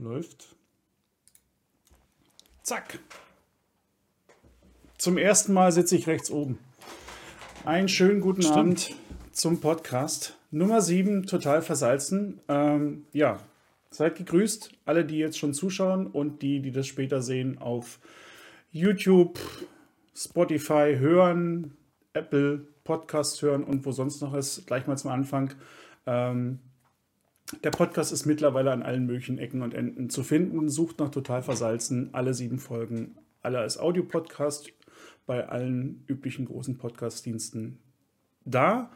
Läuft. Zack. Zum ersten Mal sitze ich rechts oben. Einen schönen guten Stimmt. Abend zum Podcast. Nummer 7, total versalzen. Ähm, ja, seid gegrüßt, alle, die jetzt schon zuschauen und die, die das später sehen auf YouTube, Spotify hören, Apple Podcast hören und wo sonst noch ist. Gleich mal zum Anfang. Ähm, der Podcast ist mittlerweile an allen möglichen Ecken und Enden zu finden. Sucht nach Total Versalzen. Alle sieben Folgen, alle als Audiopodcast bei allen üblichen großen Podcast-Diensten da.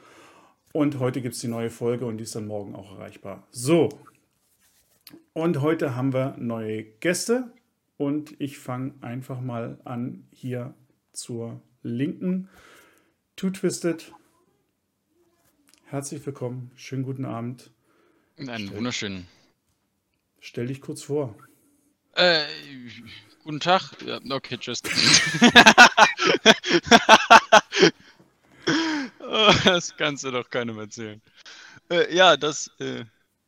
Und heute gibt es die neue Folge und die ist dann morgen auch erreichbar. So. Und heute haben wir neue Gäste. Und ich fange einfach mal an hier zur linken. Two Twisted. Herzlich willkommen. Schönen guten Abend. Einen wunderschönen. Stell dich kurz vor. Äh, guten Tag. Ja, okay, tschüss. das kannst du doch keinem erzählen. Äh, ja, das. Äh,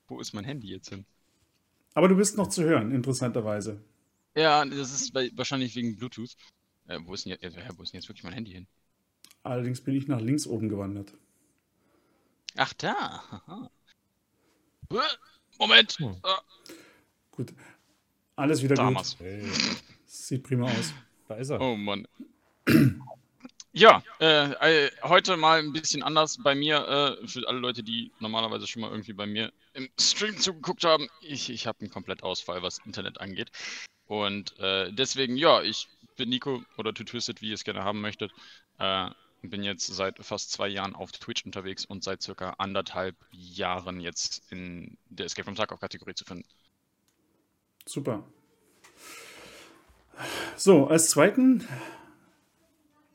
wo ist mein Handy jetzt hin? Aber du bist noch zu hören, interessanterweise. Ja, das ist wahrscheinlich wegen Bluetooth. Äh, wo, ist denn jetzt, wo ist denn jetzt wirklich mein Handy hin? Allerdings bin ich nach links oben gewandert. Ach, da. Aha. Moment. Hm. Ah. Gut. Alles wieder Damals. gut. Hey. Sieht prima aus. Da ist er. Oh Mann. Ja, äh, äh, heute mal ein bisschen anders bei mir. Äh, für alle Leute, die normalerweise schon mal irgendwie bei mir im Stream zugeguckt haben. Ich, ich habe einen Komplettausfall, was Internet angeht. Und äh, deswegen, ja, ich bin Nico oder To Twisted, wie ihr es gerne haben möchtet. Bin jetzt seit fast zwei Jahren auf Twitch unterwegs und seit circa anderthalb Jahren jetzt in der Escape from Tarkov-Kategorie zu finden. Super. So, als zweiten,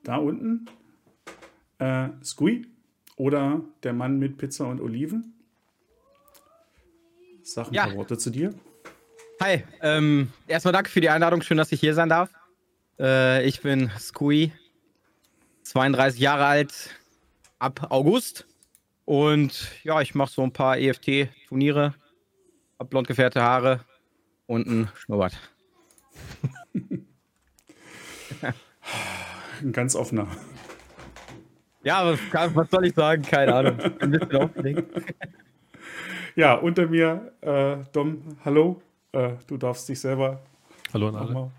da unten, äh, Squee oder der Mann mit Pizza und Oliven. Sag ein ja. paar Worte zu dir. Hi, ähm, erstmal danke für die Einladung. Schön, dass ich hier sein darf. Äh, ich bin Squee, 32 Jahre alt, ab August. Und ja, ich mache so ein paar EFT-Turniere, hab blond gefärbte Haare und ein Schnurrbart. ein ganz offener. Ja, was, was, soll ich sagen? Keine Ahnung. Ein bisschen aufgeregt. Ja, unter mir äh, Dom, hallo. Äh, du darfst dich selber. Hallo an alle.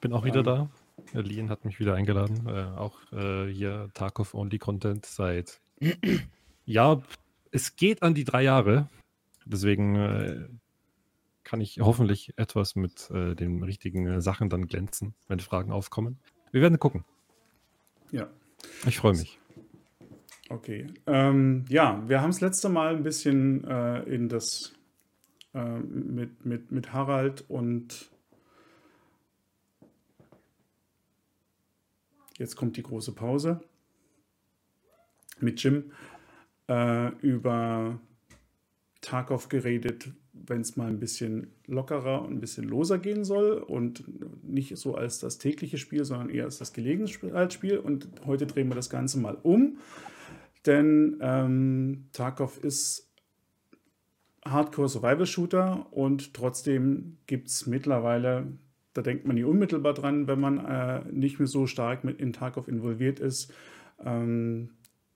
Bin auch wieder ähm, da. Lien hat mich wieder eingeladen. Äh, auch äh, hier Tarkov Only Content seit. ja, es geht an die drei Jahre. Deswegen äh, kann ich hoffentlich etwas mit äh, den richtigen äh, Sachen dann glänzen, wenn Fragen aufkommen. Wir werden gucken. Ja. Ich freue mich. Okay. Ähm, ja, wir haben es letzte Mal ein bisschen äh, in das mit, mit, mit Harald und Jetzt kommt die große Pause mit Jim äh, über Tarkov geredet, wenn es mal ein bisschen lockerer und ein bisschen loser gehen soll und nicht so als das tägliche Spiel, sondern eher als das Gelegenheitsspiel. Und heute drehen wir das Ganze mal um, denn ähm, Tarkov ist Hardcore Survival Shooter und trotzdem gibt es mittlerweile da denkt man nicht unmittelbar dran, wenn man äh, nicht mehr so stark mit in Tarkov involviert ist, ähm,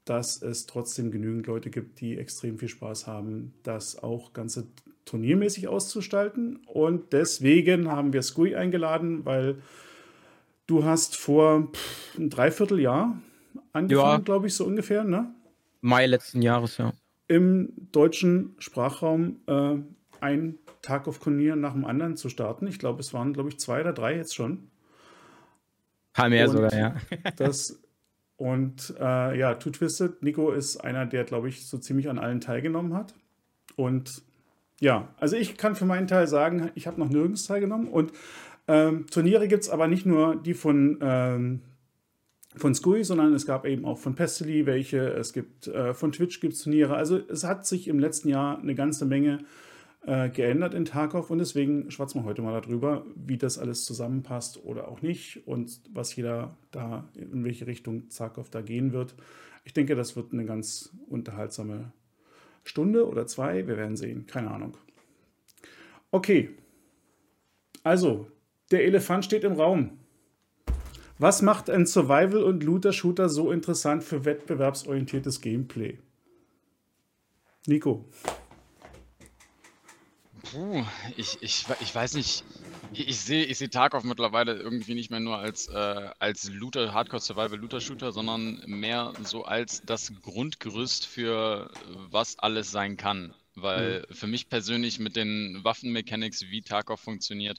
dass es trotzdem genügend Leute gibt, die extrem viel Spaß haben, das auch ganze turniermäßig auszustalten. Und deswegen haben wir Squee eingeladen, weil du hast vor pff, ein Dreivierteljahr angefangen, ja. glaube ich, so ungefähr, ne? Mai letzten Jahres, ja. Im deutschen Sprachraum äh, ein Tarkov-Turnier nach dem anderen zu starten. Ich glaube, es waren, glaube ich, zwei oder drei jetzt schon. Paar mehr und sogar, ja. das, und äh, ja, Two Twisted, Nico ist einer, der, glaube ich, so ziemlich an allen teilgenommen hat. Und ja, also ich kann für meinen Teil sagen, ich habe noch nirgends teilgenommen. Und ähm, Turniere gibt es aber nicht nur die von, ähm, von Scui, sondern es gab eben auch von Pestily welche. Es gibt äh, von Twitch gibt es Turniere. Also es hat sich im letzten Jahr eine ganze Menge äh, geändert in Tarkov und deswegen schwatzen wir heute mal darüber, wie das alles zusammenpasst oder auch nicht und was jeder da, in welche Richtung Tarkov da gehen wird. Ich denke, das wird eine ganz unterhaltsame Stunde oder zwei. Wir werden sehen. Keine Ahnung. Okay. Also, der Elefant steht im Raum. Was macht ein Survival- und Looter-Shooter so interessant für wettbewerbsorientiertes Gameplay? Nico. Puh, ich, ich, ich weiß nicht. Ich, ich sehe ich seh Tarkov mittlerweile irgendwie nicht mehr nur als, äh, als Looter, Hardcore Survival Looter Shooter, sondern mehr so als das Grundgerüst für was alles sein kann. Weil für mich persönlich mit den Waffenmechanics, wie Tarkov funktioniert,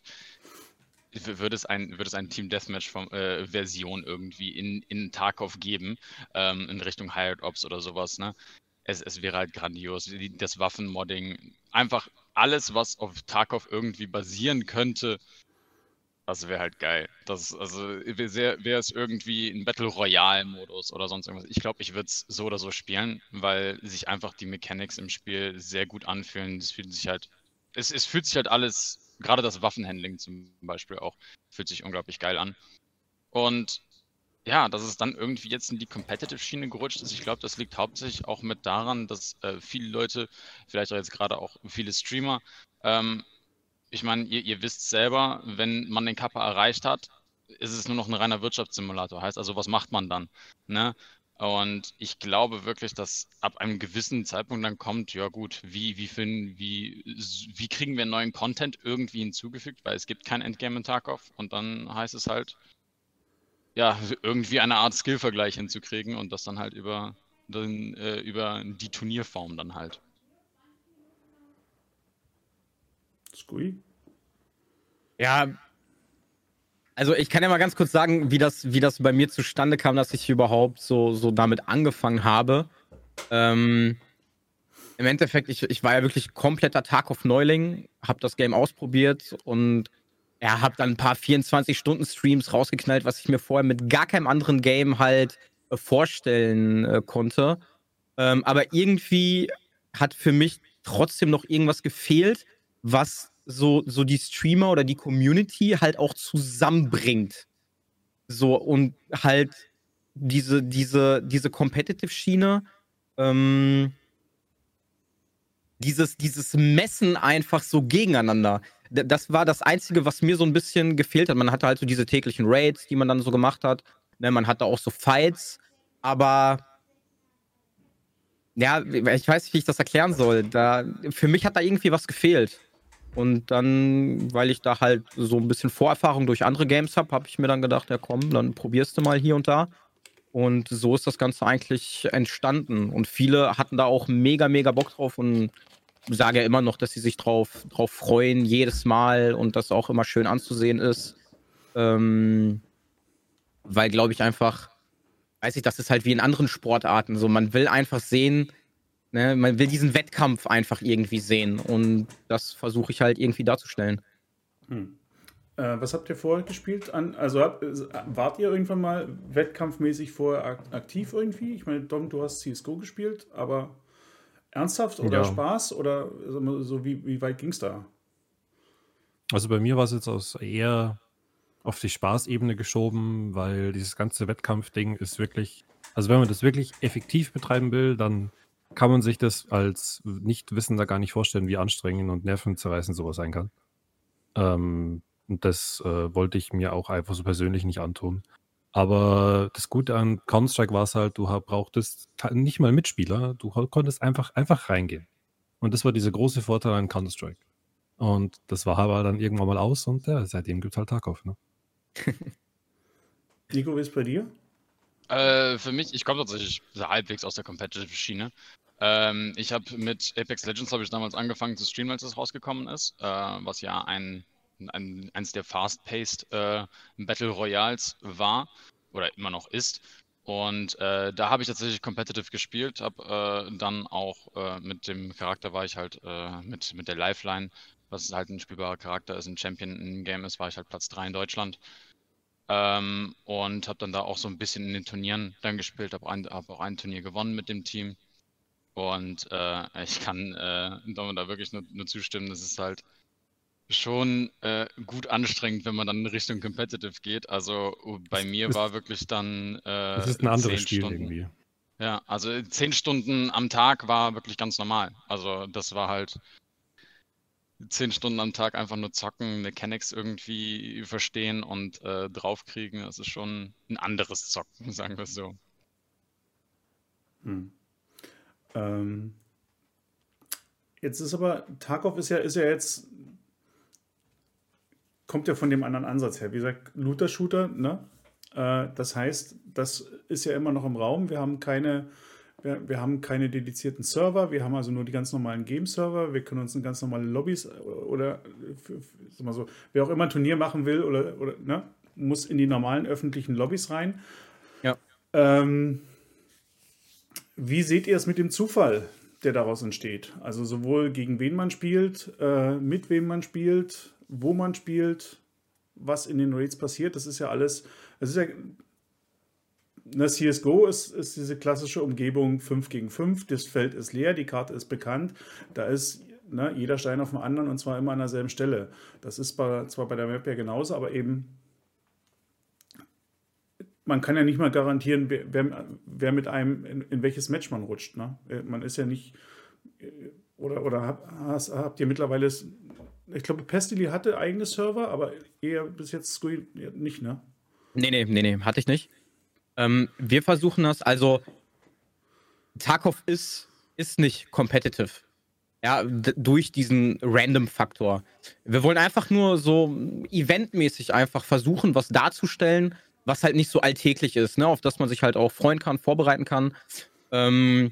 würde es ein, würde es ein Team Deathmatch vom, äh, Version irgendwie in, in Tarkov geben, ähm, in Richtung Hired Ops oder sowas, ne? Es, es wäre halt grandios. Das Waffenmodding, einfach alles, was auf Tarkov irgendwie basieren könnte, das wäre halt geil. Das, also wäre es irgendwie ein Battle Royale-Modus oder sonst irgendwas. Ich glaube, ich würde es so oder so spielen, weil sich einfach die Mechanics im Spiel sehr gut anfühlen. Es fühlt sich halt, es, es fühlt sich halt alles gerade das Waffenhandling zum Beispiel auch fühlt sich unglaublich geil an. Und ja, dass es dann irgendwie jetzt in die Competitive-Schiene gerutscht ist, ich glaube, das liegt hauptsächlich auch mit daran, dass äh, viele Leute, vielleicht auch jetzt gerade auch viele Streamer, ähm, ich meine, ihr, ihr, wisst selber, wenn man den Kappa erreicht hat, ist es nur noch ein reiner Wirtschaftssimulator. Heißt also, was macht man dann? Ne? Und ich glaube wirklich, dass ab einem gewissen Zeitpunkt dann kommt, ja gut, wie, wie, finden, wie, wie kriegen wir neuen Content irgendwie hinzugefügt, weil es gibt kein Endgame in Tarkov und dann heißt es halt, ja, irgendwie eine Art Skill-Vergleich hinzukriegen und das dann halt über, den, äh, über die Turnierform dann halt. Scui? Ja, also ich kann ja mal ganz kurz sagen, wie das, wie das bei mir zustande kam, dass ich überhaupt so, so damit angefangen habe. Ähm, Im Endeffekt, ich, ich war ja wirklich kompletter Tag of Neuling, habe das Game ausprobiert und ja, habe dann ein paar 24-Stunden-Streams rausgeknallt, was ich mir vorher mit gar keinem anderen Game halt äh, vorstellen äh, konnte. Ähm, aber irgendwie hat für mich trotzdem noch irgendwas gefehlt, was so, so die Streamer oder die Community halt auch zusammenbringt. So und halt diese, diese, diese Competitive-Schiene, ähm, dieses, dieses Messen einfach so gegeneinander. Das war das Einzige, was mir so ein bisschen gefehlt hat. Man hatte halt so diese täglichen Raids, die man dann so gemacht hat. Ne, man hatte auch so Fights, aber ja, ich weiß nicht, wie ich das erklären soll. Da, für mich hat da irgendwie was gefehlt. Und dann, weil ich da halt so ein bisschen Vorerfahrung durch andere Games habe, habe ich mir dann gedacht, ja komm, dann probierst du mal hier und da. Und so ist das Ganze eigentlich entstanden. Und viele hatten da auch mega, mega Bock drauf und sage ja immer noch, dass sie sich drauf, drauf freuen, jedes Mal und das auch immer schön anzusehen ist. Ähm, weil, glaube ich, einfach, weiß ich, das ist halt wie in anderen Sportarten. So, man will einfach sehen, Ne, man will diesen Wettkampf einfach irgendwie sehen und das versuche ich halt irgendwie darzustellen. Hm. Äh, was habt ihr vorher gespielt? An, also habt, wart ihr irgendwann mal wettkampfmäßig vorher aktiv irgendwie? Ich meine, Dom, du hast CSGO gespielt, aber ernsthaft oder ja. Spaß oder so wie, wie weit ging es da? Also bei mir war es jetzt aus eher auf die Spaßebene geschoben, weil dieses ganze Wettkampfding ist wirklich, also wenn man das wirklich effektiv betreiben will, dann kann man sich das als Nichtwissender gar nicht vorstellen, wie anstrengend und nervenzerreißend sowas sein kann. Ähm, und das äh, wollte ich mir auch einfach so persönlich nicht antun. Aber das Gute an Counter-Strike war es halt, du brauchtest nicht mal Mitspieler, du konntest einfach, einfach reingehen. Und das war dieser große Vorteil an Counter-Strike. Und das war aber dann irgendwann mal aus und ja, seitdem gibt es halt Tarkov. Ne? Nico, wie ist bei dir? Äh, für mich, ich komme tatsächlich halbwegs aus der Competitive-Schiene. Ähm, ich habe mit Apex Legends habe ich damals angefangen zu streamen, als es rausgekommen ist, äh, was ja ein, ein, eines der fast-paced äh, Battle Royals war oder immer noch ist. Und äh, da habe ich tatsächlich competitive gespielt, habe äh, dann auch äh, mit dem Charakter war ich halt äh, mit, mit der Lifeline, was halt ein spielbarer Charakter ist, ein Champion im Game ist, war ich halt Platz 3 in Deutschland. Ähm, und habe dann da auch so ein bisschen in den Turnieren dann gespielt, habe hab auch ein Turnier gewonnen mit dem Team. Und äh, ich kann äh, da wirklich nur, nur, zustimmen, das ist halt schon äh, gut anstrengend, wenn man dann in Richtung Competitive geht. Also uh, bei mir war wirklich dann. Äh, das ist ein anderes Spiel Stunden. irgendwie. Ja, also zehn Stunden am Tag war wirklich ganz normal. Also das war halt zehn Stunden am Tag einfach nur zocken, Mechanics irgendwie verstehen und äh, draufkriegen. Das ist schon ein anderes Zocken, sagen wir es so. Hm. Ähm, jetzt ist aber, Tarkov ist ja, ist ja jetzt, kommt ja von dem anderen Ansatz her. Wie gesagt, Looter-Shooter, ne? Äh, das heißt, das ist ja immer noch im Raum. Wir haben keine, wir, wir haben keine dedizierten Server, wir haben also nur die ganz normalen Game-Server, wir können uns in ganz normale Lobbys äh, oder für, für, mal so, wer auch immer ein Turnier machen will oder, oder ne, muss in die normalen öffentlichen Lobbys rein. Ja. Ähm, wie seht ihr es mit dem Zufall, der daraus entsteht? Also sowohl gegen wen man spielt, äh, mit wem man spielt, wo man spielt, was in den Raids passiert. Das ist ja alles, es ist ja na, CSGO ist, ist diese klassische Umgebung 5 gegen 5. Das Feld ist leer, die Karte ist bekannt. Da ist ne, jeder Stein auf dem anderen und zwar immer an derselben Stelle. Das ist bei, zwar bei der Map ja genauso, aber eben man kann ja nicht mal garantieren, wer, wer, mit einem in, in, welches Match man rutscht. Ne? Äh, man ist ja nicht. Äh, oder, oder habt ihr mittlerweile. Ich glaube, Pestily hatte eigene Server, aber eher bis jetzt nicht, ne? Nee, nee, nee, nee, hatte ich nicht. Ähm, wir versuchen das, also Tarkov ist, ist nicht competitive. Ja, durch diesen Random-Faktor. Wir wollen einfach nur so eventmäßig einfach versuchen, was darzustellen, was halt nicht so alltäglich ist, ne? auf das man sich halt auch freuen kann, vorbereiten kann. Ähm,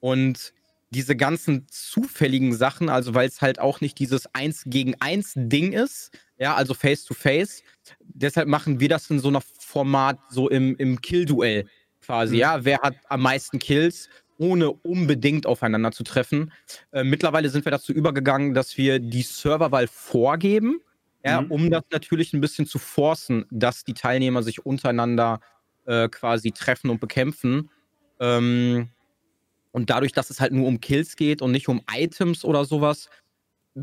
und diese ganzen zufälligen Sachen, also weil es halt auch nicht dieses Eins gegen Eins Ding ist, ja, also Face to Face. Deshalb machen wir das in so einer Format, so im, im Kill-Duell quasi, mhm. ja. Wer hat am meisten Kills, ohne unbedingt aufeinander zu treffen. Äh, mittlerweile sind wir dazu übergegangen, dass wir die Serverwahl vorgeben, ja, mhm. um das natürlich ein bisschen zu forcen, dass die Teilnehmer sich untereinander äh, quasi treffen und bekämpfen. Ähm, und dadurch, dass es halt nur um Kills geht und nicht um Items oder sowas,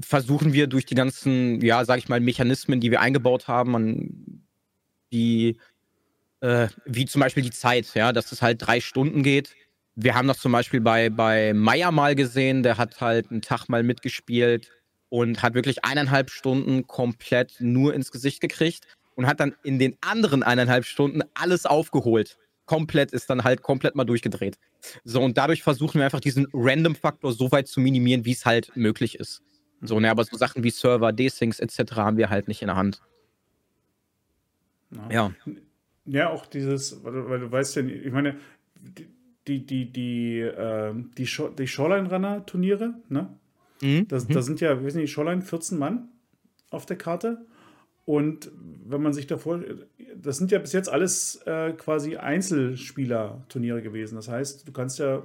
versuchen wir durch die ganzen, ja, sag ich mal, Mechanismen, die wir eingebaut haben, an die, äh, wie zum Beispiel die Zeit, ja, dass es halt drei Stunden geht. Wir haben das zum Beispiel bei, bei Meier mal gesehen, der hat halt einen Tag mal mitgespielt und hat wirklich eineinhalb Stunden komplett nur ins Gesicht gekriegt und hat dann in den anderen eineinhalb Stunden alles aufgeholt. Komplett ist dann halt komplett mal durchgedreht. So, und dadurch versuchen wir einfach diesen Random-Faktor so weit zu minimieren, wie es halt möglich ist. So, ne, aber so Sachen wie Server, Desyncs etc. haben wir halt nicht in der Hand. Ja. Ja, ja auch dieses, weil du, weißt ja, ich meine, die, die, die, äh, die, Sh die Shoreline-Runner-Turniere, ne? Mhm. Da, da sind ja, wir sind die Shoreline 14 Mann auf der Karte. Und wenn man sich davor, das sind ja bis jetzt alles äh, quasi Einzelspieler-Turniere gewesen. Das heißt, du kannst ja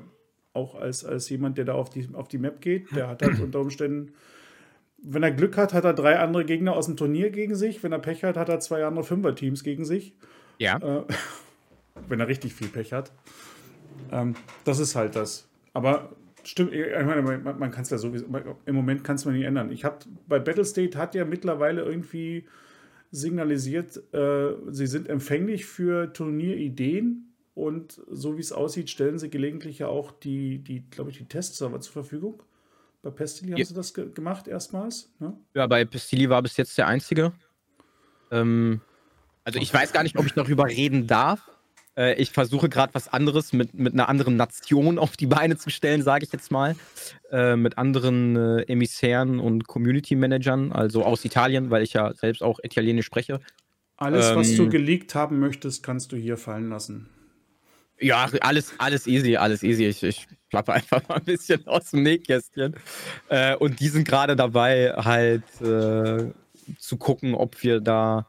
auch als, als jemand, der da auf die, auf die Map geht, der hat halt unter Umständen wenn er Glück hat, hat er drei andere Gegner aus dem Turnier gegen sich. Wenn er Pech hat, hat er zwei andere Fünfer-Teams gegen sich. Ja. Äh, wenn er richtig viel Pech hat. Ähm, das ist halt das. Aber stimmt, ich meine, man, man kann es ja sowieso, im Moment kann es man nicht ändern. Ich habe bei Battlestate hat ja mittlerweile irgendwie signalisiert, äh, sie sind empfänglich für Turnierideen und so wie es aussieht, stellen sie gelegentlich ja auch die, die glaube ich, die Testserver zur Verfügung. Bei Pestili haben ja. sie das ge gemacht erstmals? Ne? Ja, bei Pestili war bis jetzt der einzige. Ähm, also ich weiß gar nicht, ob ich darüber reden darf. Äh, ich versuche gerade was anderes mit, mit einer anderen Nation auf die Beine zu stellen, sage ich jetzt mal. Äh, mit anderen äh, Emissären und Community Managern, also aus Italien, weil ich ja selbst auch Italienisch spreche. Alles, ähm, was du geleakt haben möchtest, kannst du hier fallen lassen. Ja, alles, alles easy, alles easy. Ich, ich plappe einfach mal ein bisschen aus dem Nähkästchen. Äh, und die sind gerade dabei, halt äh, zu gucken, ob wir da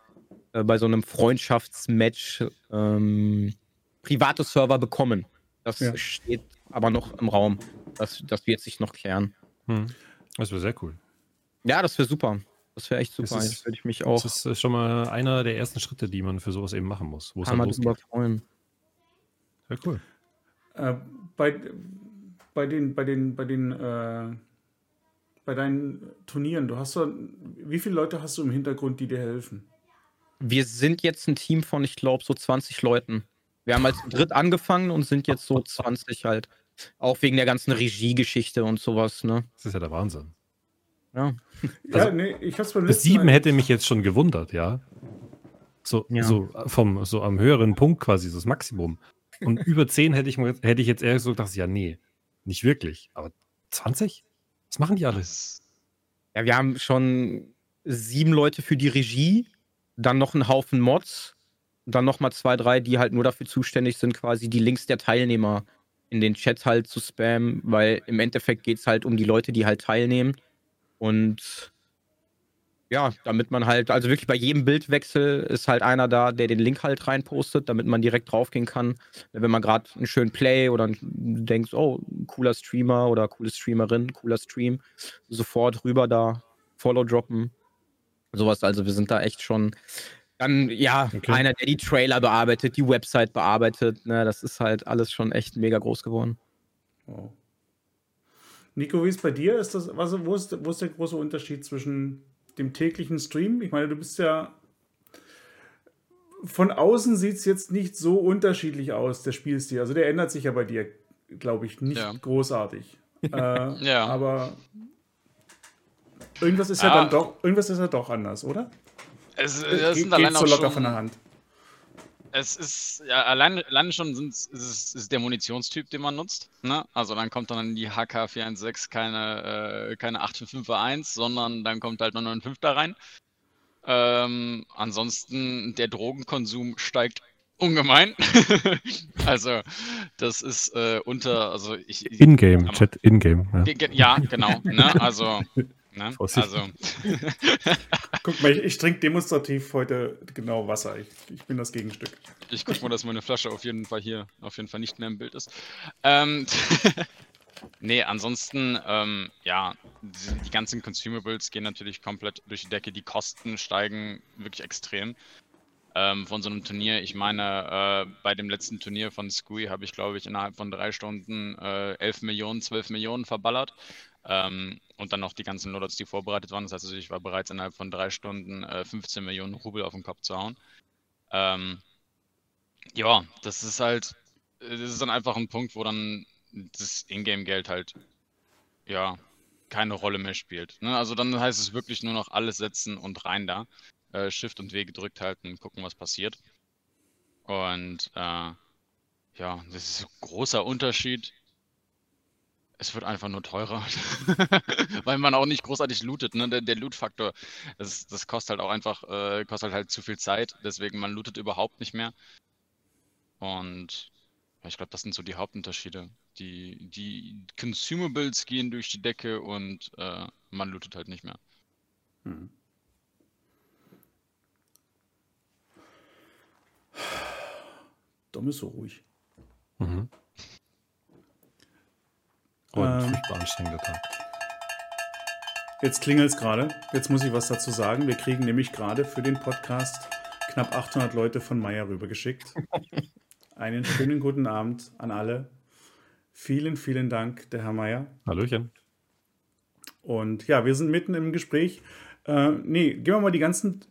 äh, bei so einem Freundschaftsmatch ähm, private Server bekommen. Das ja. steht aber noch im Raum. Das, das wird sich noch klären. Hm. Das wäre sehr cool. Ja, das wäre super. Das wäre echt super. Das ist, ich mich auch. Das ist schon mal einer der ersten Schritte, die man für sowas eben machen muss. Wo es halt losgeht. freuen. Ja, cool. Äh, bei, bei den, bei den, bei den, äh, bei deinen Turnieren, du hast so, wie viele Leute hast du im Hintergrund, die dir helfen? Wir sind jetzt ein Team von, ich glaube, so 20 Leuten. Wir haben als dritt angefangen und sind jetzt so 20 halt. Auch wegen der ganzen Regiegeschichte und sowas, ne? Das ist ja der Wahnsinn. Ja. Ja, Also, nee, ich hab's beim sieben Mal- hätte mich jetzt schon gewundert, ja. So, Ja. so vom so am höheren Punkt quasi, so das Maximum. Und über 10 hätte ich, hätte ich jetzt eher so gedacht, ja, nee, nicht wirklich. Aber 20? Was machen die alles? Ja, wir haben schon sieben Leute für die Regie, dann noch einen Haufen Mods, dann noch mal zwei, drei, die halt nur dafür zuständig sind, quasi die Links der Teilnehmer in den Chat halt zu spammen, weil im Endeffekt geht es halt um die Leute, die halt teilnehmen. Und ja, damit man halt, also wirklich bei jedem Bildwechsel ist halt einer da, der den Link halt reinpostet, damit man direkt draufgehen kann. Wenn man gerade einen schönen Play oder denkst, oh, cooler Streamer oder coole Streamerin, cooler Stream, sofort rüber da Follow droppen. Sowas, also wir sind da echt schon. Dann, ja, Okay. einer, der die Trailer bearbeitet, die Website bearbeitet, ne, das ist halt alles schon echt mega groß geworden. Wow. Nico, wie ist bei dir? Ist das, was, wo, ist, wo ist der große Unterschied zwischen dem täglichen Stream? Ich meine, du bist ja. Von außen sieht es jetzt nicht so unterschiedlich aus, der Spielstil. Also der ändert sich ja bei dir, glaube ich, nicht Ja. großartig. äh, Ja. Aber irgendwas ist ja Ah. dann doch, irgendwas ist ja doch anders, oder? Es, Ge- es sind geht allein so locker schon, von der Hand. Es ist ja allein, allein schon sind, ist, es- ist der Munitionstyp, den man nutzt. Ne? Also dann kommt dann die HK416 keine, äh, keine 855 sondern dann kommt halt 995 da rein. Ähm, ansonsten der Drogenkonsum steigt ungemein. also das ist äh, unter, also ich. Ingame, am- Chat, Ingame. Ja. Ge- ge- Ja, genau. Ne? Also, ne? Also Guck mal, ich, ich trinke demonstrativ heute genau Wasser. Ich, ich bin das Gegenstück. Ich gucke mal, dass meine Flasche auf jeden Fall hier auf jeden Fall nicht mehr im Bild ist. Ähm, nee, ansonsten, ähm, ja, die, die ganzen Consumables gehen natürlich komplett durch die Decke. Die Kosten steigen wirklich extrem. Ähm, von so einem Turnier, ich meine, äh, bei dem letzten Turnier von Scui habe ich, glaube ich, innerhalb von drei Stunden äh, 11 Millionen, 12 Millionen verballert. Ähm, und dann noch die ganzen Loadouts, die vorbereitet waren. Das heißt, also, ich war bereits innerhalb von drei Stunden äh, 15 Millionen Rubel auf den Kopf zu hauen. Ähm, ja, das ist halt, äh, das ist dann einfach ein Punkt, wo dann das Ingame-Geld halt, ja, keine Rolle mehr spielt. Ne? Also dann heißt es wirklich nur noch alles setzen und rein da. Äh, Shift und W gedrückt halten, gucken, was passiert. Und äh, ja, das ist ein großer Unterschied. Es wird einfach nur teurer, weil man auch nicht großartig lootet. Ne? Der, der Loot-Faktor, das, das kostet halt auch einfach, äh, kostet halt zu viel Zeit. Deswegen man lootet überhaupt nicht mehr. Und ja, ich glaube, das sind so die Hauptunterschiede. Die, die Consumables gehen durch die Decke und äh, man lootet halt nicht mehr. Hm. Dom ist so ruhig. Mhm. Oh, ein Ähm. furchtbar anstrengender Tag. Jetzt klingelt es gerade. Jetzt muss ich was dazu sagen. Wir kriegen nämlich gerade für den Podcast knapp 800 Leute von Meier rübergeschickt. Einen schönen guten Abend an alle. Vielen, vielen Dank, der Herr Meier. Hallöchen. Und ja, wir sind mitten im Gespräch. Äh, nee, gehen wir mal die ganzen.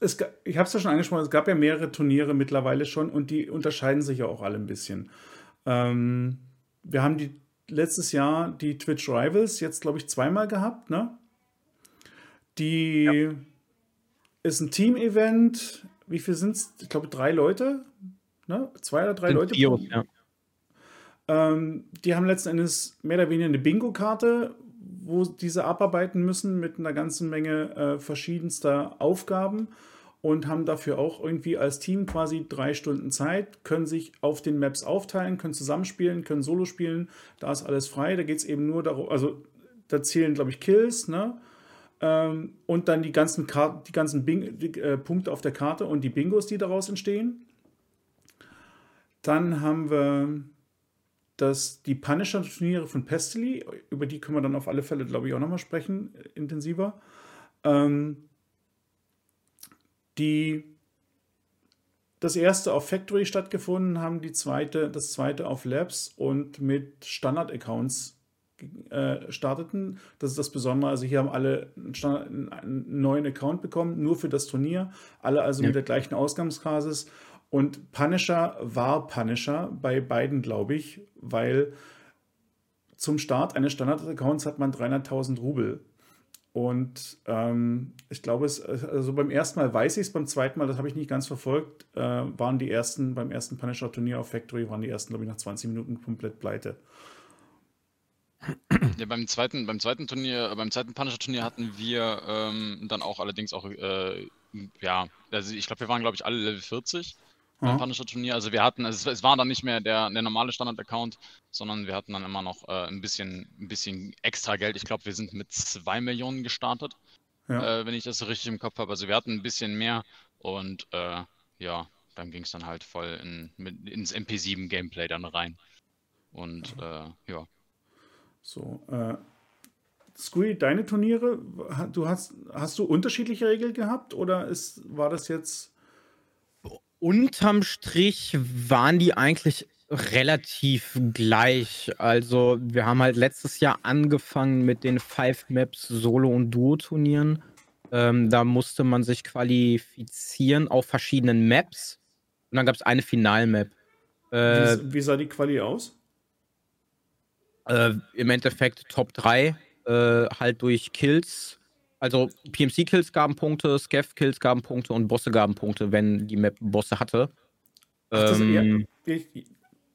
Es, ich habe es ja schon angesprochen, es gab ja mehrere Turniere mittlerweile schon und die unterscheiden sich ja auch alle ein bisschen. Ähm, wir haben die letztes Jahr die Twitch Rivals jetzt, glaube ich, zweimal gehabt, ne? Die ist ein Team-Event. Wie viel sind es? Ich glaube, drei Leute. Ne? Zwei oder drei Sind Leute. Pro- ja. ähm, die haben letzten Endes mehr oder weniger eine Bingo-Karte, wo diese abarbeiten müssen mit einer ganzen Menge äh, verschiedenster Aufgaben und haben dafür auch irgendwie als Team quasi drei Stunden Zeit, können sich auf den Maps aufteilen, können zusammenspielen, können Solo spielen. Da ist alles frei. Da geht es eben nur darum, also da zählen, glaube ich, Kills, ne? Ähm, und dann die ganzen, Kar die ganzen Bing die, äh, Punkte auf der Karte und die Bingos, die daraus entstehen. Dann haben wir das, die Punisher-Turniere von Pestily, über die können wir dann auf alle Fälle, glaube ich, auch nochmal sprechen, äh, intensiver. Ähm, die das erste auf Factory stattgefunden haben, die zweite, das zweite auf Labs und mit Standard-Accounts äh, starteten. Das ist das Besondere. Also hier haben alle einen, Standard, einen neuen Account bekommen, nur für das Turnier. Alle also Ja. mit der gleichen Ausgangsbasis. Und Punisher war Punisher bei beiden, glaube ich, weil zum Start eines Standard-Accounts hat man 300.000 Rubel. Und ähm, ich glaube, es, also beim ersten Mal weiß ich es, beim zweiten Mal, das habe ich nicht ganz verfolgt, äh, waren die ersten, beim ersten Punisher-Turnier auf Factory, waren die ersten, glaube ich, nach 20 Minuten komplett pleite. Ja, beim zweiten, beim zweiten Turnier, äh, beim zweiten Punisher-Turnier hatten wir ähm, dann auch allerdings auch, äh, ja, also ich glaube, wir waren, glaube ich, alle Level 40 beim Punisher-Turnier. Also wir hatten, also es, war dann nicht mehr der, der normale Standard-Account, sondern wir hatten dann immer noch äh, ein, bisschen, ein bisschen extra Geld. Ich glaube, wir sind mit 2 Millionen gestartet, ja. äh, wenn ich das so richtig im Kopf habe. Also wir hatten ein bisschen mehr und äh, ja, dann ging es dann halt voll in, mit, ins MP7-Gameplay dann rein. Und ja. Äh, ja. So, äh, Squee, deine Turniere, du hast, hast du unterschiedliche Regeln gehabt oder ist, war das jetzt unterm Strich waren die eigentlich relativ gleich. Also, wir haben halt letztes Jahr angefangen mit den Five Maps Solo- und Duo-Turnieren. Ähm, da musste man sich qualifizieren auf verschiedenen Maps. Und dann gab es eine Final-Map. Äh, wie, wie, sah die Quali aus? Äh, Im Endeffekt Top 3, äh, halt durch Kills also PMC-Kills gaben Punkte, Scav-Kills gaben Punkte und Bosse gaben Punkte, wenn die Map Bosse hatte. Ach, das, ähm, ja,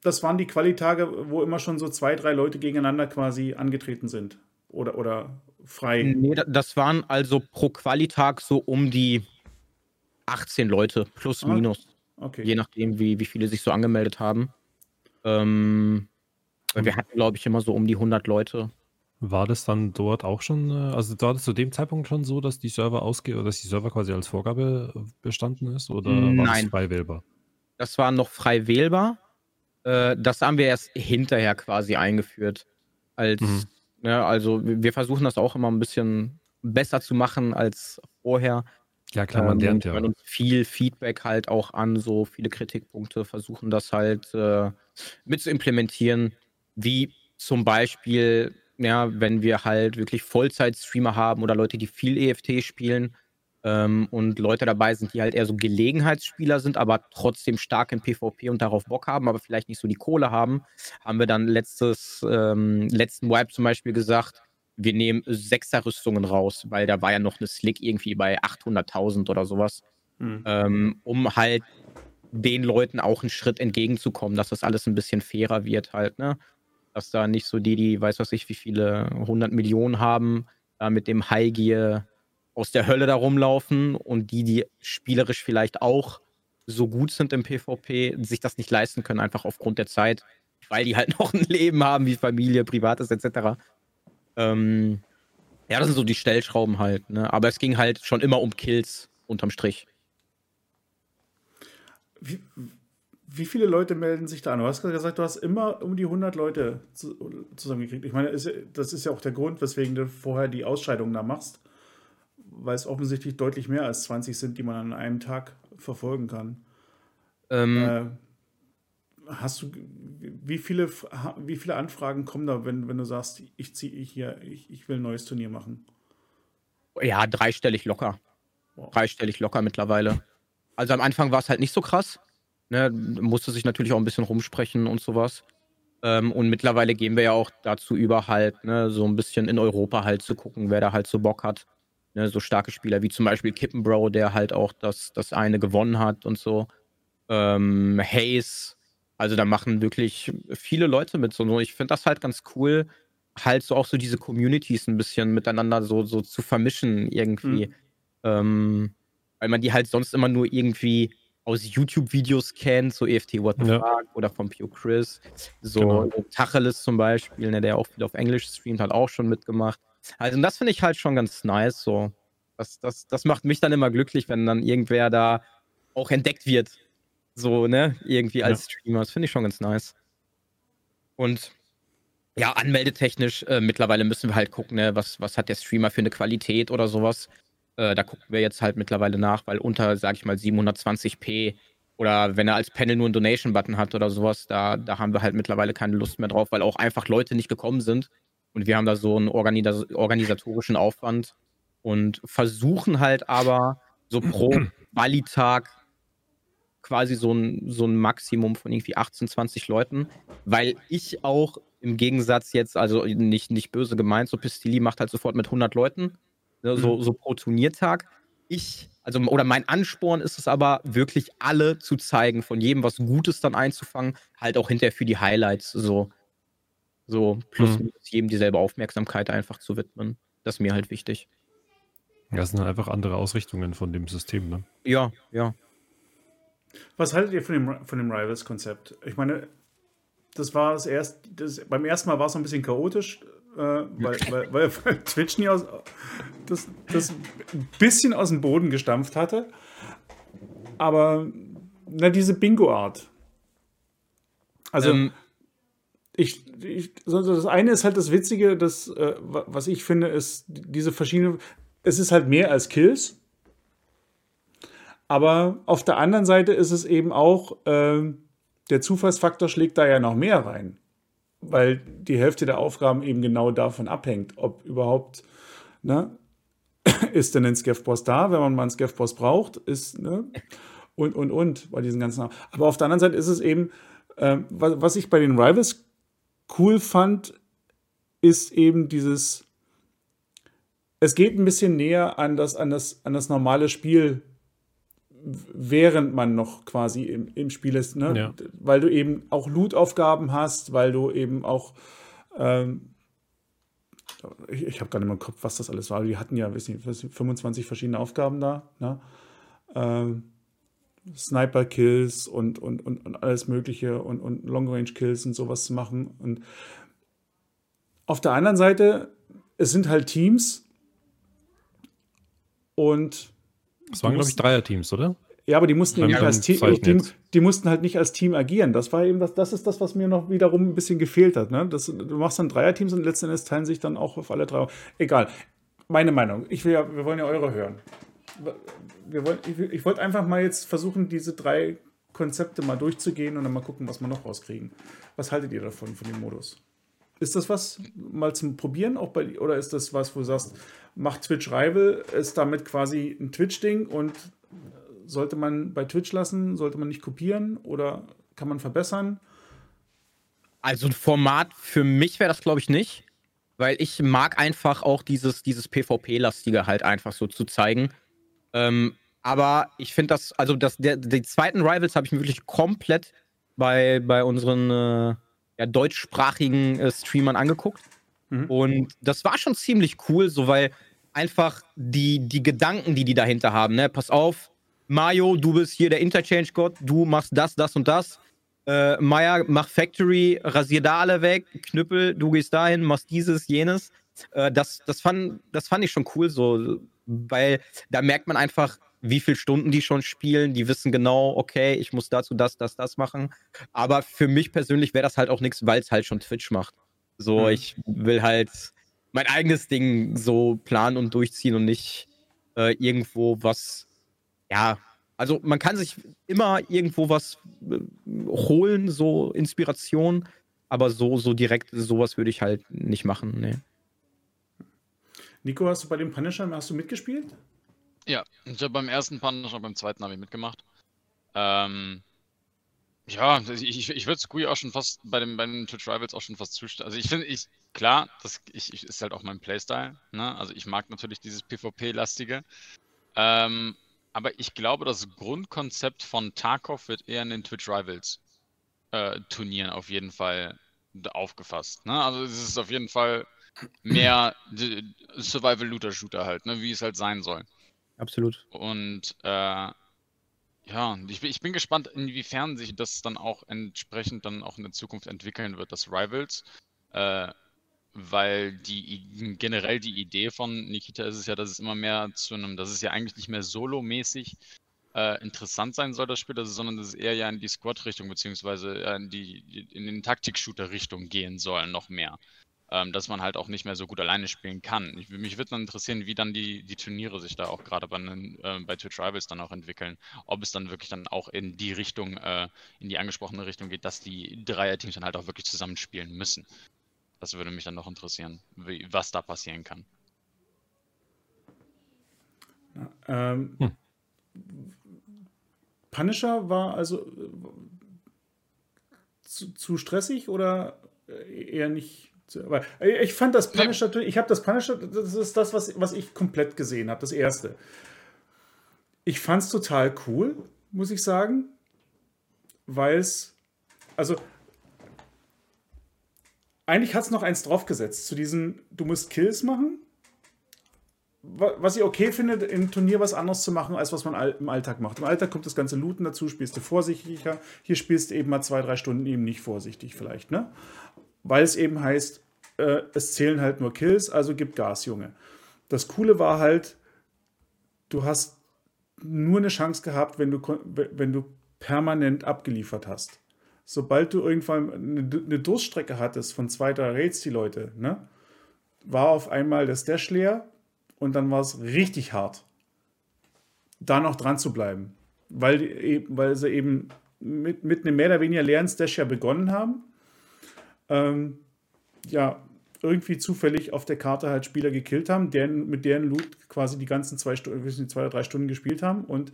das, waren die Qualitage, wo immer schon so zwei, drei Leute gegeneinander quasi angetreten sind. Oder, oder frei. Nee, das waren also pro Qualitag so um die 18 Leute, plus ah, minus. Okay. Je nachdem, wie, wie viele sich so angemeldet haben. Ähm, wir hatten, glaube ich, immer so um die 100 Leute. War das dann dort auch schon, äh, also war das zu dem Zeitpunkt schon so, dass die Server ausge oder dass die Server quasi als Vorgabe äh, bestanden ist oder war das frei wählbar? Das war noch frei wählbar. Äh, das haben wir erst hinterher quasi eingeführt. Als, Mhm. ne, also wir versuchen das auch immer ein bisschen besser zu machen als vorher. Ja klar, man Ähm, lernt ja. hören uns viel Feedback halt auch an, so viele Kritikpunkte, versuchen das halt äh, mit zu implementieren, wie zum Beispiel ja, wenn wir halt wirklich Vollzeit-Streamer haben oder Leute, die viel EFT spielen ähm, und Leute dabei sind, die halt eher so Gelegenheitsspieler sind, aber trotzdem stark im PvP und darauf Bock haben, aber vielleicht nicht so die Kohle haben, haben wir dann letztes, ähm, letzten Wipe zum Beispiel gesagt, wir nehmen Sechser-Rüstungen raus, weil da war ja noch eine Slick irgendwie bei 800.000 oder sowas, mhm. ähm, um halt den Leuten auch einen Schritt entgegenzukommen, dass das alles ein bisschen fairer wird halt, ne? Dass da nicht so die, die weiß was ich, wie viele 100 Millionen haben, da mit dem High aus der Hölle da rumlaufen und die, die spielerisch vielleicht auch so gut sind im PvP, sich das nicht leisten können, einfach aufgrund der Zeit, weil die halt noch ein Leben haben, wie Familie, Privates etc. Ähm, ja, das sind so die Stellschrauben halt, ne? Aber es ging halt schon immer um Kills unterm Strich. Wie, wie viele Leute melden sich da an? Du hast gesagt, du hast immer um die 100 Leute zusammengekriegt. Ich meine, das ist ja auch der Grund, weswegen du vorher die Ausscheidung da machst, weil es offensichtlich deutlich mehr als 20 sind, die man an einem Tag verfolgen kann. Ähm, äh, hast du, wie viele, wie viele Anfragen kommen da, wenn, wenn du sagst, ich ziehe hier, ich, ich will ein neues Turnier machen? Ja, dreistellig locker. Wow. Dreistellig locker mittlerweile. Also am Anfang war es halt nicht so krass. Ne, musste sich natürlich auch ein bisschen rumsprechen und sowas. Ähm, und mittlerweile gehen wir ja auch dazu über, halt, ne, so ein bisschen in Europa halt zu gucken, wer da halt so Bock hat. Ne, so starke Spieler wie zum Beispiel Kippenbro, der halt auch das, das eine gewonnen hat und so. Ähm, Hayes, also da machen wirklich viele Leute mit. So, ich finde das halt ganz cool, halt so auch so diese Communities ein bisschen miteinander so, so zu vermischen irgendwie. Mhm. Ähm, weil man die halt sonst immer nur irgendwie aus YouTube-Videos kennt, so EFT What the ja. Fuck oder von Pure Chris. So genau. Tacheles zum Beispiel, ne, der auch viel auf Englisch streamt, hat auch schon mitgemacht. Also das finde ich halt schon ganz nice. So. Das, das, das macht mich dann immer glücklich, wenn dann irgendwer da auch entdeckt wird. So, ne? Irgendwie als ja. Streamer. Das finde ich schon ganz nice. Und ja, anmeldetechnisch, äh, mittlerweile müssen wir halt gucken, ne, was, was hat der Streamer für eine Qualität oder sowas. Äh, da gucken wir jetzt halt mittlerweile nach, weil unter, sag ich mal, 720p oder wenn er als Panel nur einen Donation-Button hat oder sowas, da, da haben wir halt mittlerweile keine Lust mehr drauf, weil auch einfach Leute nicht gekommen sind. Und wir haben da so einen Organis organisatorischen Aufwand und versuchen halt aber so pro Qualitag quasi so ein, so ein Maximum von irgendwie 18, 20 Leuten, weil ich auch im Gegensatz jetzt, also nicht, nicht böse gemeint, so Pistilli macht halt sofort mit 100 Leuten ne, so, so pro Turniertag. Ich, also, oder mein Ansporn ist es aber, wirklich alle zu zeigen, von jedem was Gutes dann einzufangen, halt auch hinterher für die Highlights so, so plus Mhm. minus jedem dieselbe Aufmerksamkeit einfach zu widmen. Das ist mir halt wichtig. Ja, es sind halt einfach andere Ausrichtungen von dem System, ne? Ja, ja. Was haltet ihr von dem, von dem Rivals-Konzept? Ich meine, das war das erste, das, beim ersten Mal war es so ein bisschen chaotisch, äh, weil, weil, weil, weil Twitch nie aus, das, das ein bisschen aus dem Boden gestampft hatte. Aber na, diese Bingo-Art. Also, ähm, ich, ich, das eine ist halt das Witzige, das, äh, wa- was ich finde, ist diese verschiedenen. Es ist halt mehr als Kills. Aber auf der anderen Seite ist es eben auch, ähm, der Zufallsfaktor schlägt da ja noch mehr rein. Weil die Hälfte der Aufgaben eben genau davon abhängt, ob überhaupt, ne, ist denn ein Scav-Boss da, wenn man mal einen Scav-Boss braucht, ist, ne, und, und, und, bei diesen ganzen. Aber auf der anderen Seite ist es eben, ähm, was, was ich bei den Rivals cool fand, ist eben dieses, es geht ein bisschen näher an das, an das, an das normale Spiel, während man noch quasi im, im Spiel ist, ne? Ja. weil du eben auch Loot-Aufgaben hast, weil du eben auch ähm, ich, ich habe gar nicht mehr im Kopf, was das alles war. Die hatten ja, weiß nicht, was, 25 verschiedene Aufgaben da. Ne? Ähm, Sniper-Kills und, und, und, und alles Mögliche und, und Long-Range-Kills und sowas zu machen. Und auf der anderen Seite, es sind halt Teams und Es waren, glaube ich, Dreierteams, oder? ja, aber die mussten nicht beim als Team, die, die mussten halt nicht als Team agieren. Das war eben das, das ist das, was mir noch wiederum ein bisschen gefehlt hat. Ne? Das, du machst dann Dreierteams und letzten Endes teilen sich dann auch auf alle drei. Egal. Meine Meinung. Ich will ja, wir wollen ja eure hören. Wir wollen, ich, ich wollte einfach mal jetzt versuchen, diese drei Konzepte mal durchzugehen und dann mal gucken, was wir noch rauskriegen. Was haltet ihr davon, von dem Modus? Ist das was mal zum Probieren auch bei oder ist das was, wo du sagst, macht Twitch Rival, ist damit quasi ein Twitch-Ding und sollte man bei Twitch lassen, sollte man nicht kopieren oder kann man verbessern? Also ein Format für mich wäre das, glaube ich, nicht. Weil ich mag einfach auch dieses, dieses PvP-lastige halt einfach so zu zeigen. Ähm, aber ich finde das, also das, der, die zweiten Rivals habe ich mir wirklich komplett bei, bei unseren äh, ja, deutschsprachigen äh, Streamern angeguckt. Mhm. Und das war schon ziemlich cool, so weil einfach die, die Gedanken, die die dahinter haben, ne? Pass auf, Mario, du bist hier der Interchange-Gott, du machst das, das und das. Äh, Maya, mach Factory, rasier da alle weg, Knüppel, du gehst dahin, machst dieses, jenes. Äh, das, das, fand, das fand ich schon cool, so, weil da merkt man einfach, wie viele Stunden die schon spielen. Die wissen genau, okay, ich muss dazu das, das, das machen. Aber für mich persönlich wäre das halt auch nichts, weil es halt schon Twitch macht. So, Mhm. ich will halt mein eigenes Ding so planen und durchziehen und nicht äh, irgendwo was, ja, also man kann sich immer irgendwo was äh, holen, so Inspiration, aber so, so direkt sowas würde ich halt nicht machen, nee. Nico, hast du bei dem Punisher hast du mitgespielt? Ja, ich habe beim ersten Punisher, beim zweiten habe ich mitgemacht. Ähm, ja, ich, ich, würde Squee auch schon fast bei den, bei den Twitch Rivals auch schon fast zustimmen. Also ich finde, ich, klar, das ich, ich, ist halt auch mein Playstyle. Ne? Also ich mag natürlich dieses PvP-lastige. Ähm, aber ich glaube, das Grundkonzept von Tarkov wird eher in den Twitch Rivals äh, Turnieren auf jeden Fall aufgefasst. Ne? Also es ist auf jeden Fall mehr Survival-Looter-Shooter halt, ne? wie es halt sein soll. Absolut. Und äh, ja, ich, bin- ich bin gespannt, inwiefern sich das dann auch entsprechend dann auch in der Zukunft entwickeln wird, das Rivals. Äh, weil die generell die Idee von Nikita ist es ja, dass es immer mehr zu einem, dass es ja eigentlich nicht mehr solo-mäßig äh, interessant sein soll, das Spiel, es, sondern dass es eher ja in die Squad-Richtung, beziehungsweise äh, in die, in den Taktik-Shooter-Richtung gehen soll, noch mehr ähm, dass man halt auch nicht mehr so gut alleine spielen kann. Ich, mich würde dann interessieren, wie dann die, die Turniere sich da auch gerade bei, äh, bei Twitch Rivals dann auch entwickeln. Ob es dann wirklich dann auch in die Richtung, äh, in die angesprochene Richtung geht, dass die Dreierteams dann halt auch wirklich zusammenspielen müssen. Das würde mich dann noch interessieren, wie, was da passieren kann. Ähm, Hm. Punisher war also äh, zu, zu stressig oder äh, eher nicht Weil, äh, ich fand das Punisher, ja. ich habe das Punisher, das ist das, was, was ich komplett gesehen habe, das erste. Ich fand es total cool, muss ich sagen, weil es, also eigentlich hat es noch eins draufgesetzt zu diesem, du musst Kills machen. Was ich okay finde, im Turnier was anderes zu machen, als was man im Alltag macht. Im Alltag kommt das ganze Looten dazu, spielst du vorsichtiger. Hier spielst du eben mal zwei, drei Stunden eben nicht vorsichtig vielleicht, ne? Weil es eben heißt, äh, es zählen halt nur Kills, also gib Gas, Junge. Das Coole war halt, du hast nur eine Chance gehabt, wenn du, wenn du permanent abgeliefert hast sobald du irgendwann eine, Durststrecke hattest von zwei, drei Raids, die Leute, ne, war auf einmal der Stash leer und dann war es richtig hart, da noch dran zu bleiben. Weil, e, weil sie eben mit, mit einem mehr oder weniger leeren Stash ja begonnen haben. Ähm, ja, irgendwie zufällig auf der Karte halt Spieler gekillt haben, deren, mit deren Loot quasi die ganzen zwei, Stunden, zwei oder drei Stunden gespielt haben und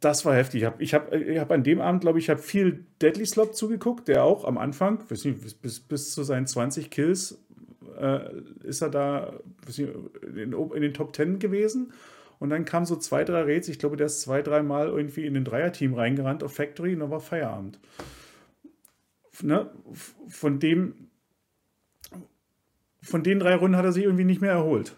das war heftig. Ich habe hab, ich hab an dem Abend, glaube ich, habe viel Deadly Slop zugeguckt, der auch am Anfang, nicht, bis, bis zu seinen 20 Kills äh, ist er da nicht, in, in, den Top 10 gewesen. Und dann kamen so zwei, drei Raids. Ich glaube, der ist zwei, drei Mal irgendwie in den Dreierteam reingerannt auf Factory und dann war Feierabend. Ne? Von dem, von den drei Runden hat er sich irgendwie nicht mehr erholt.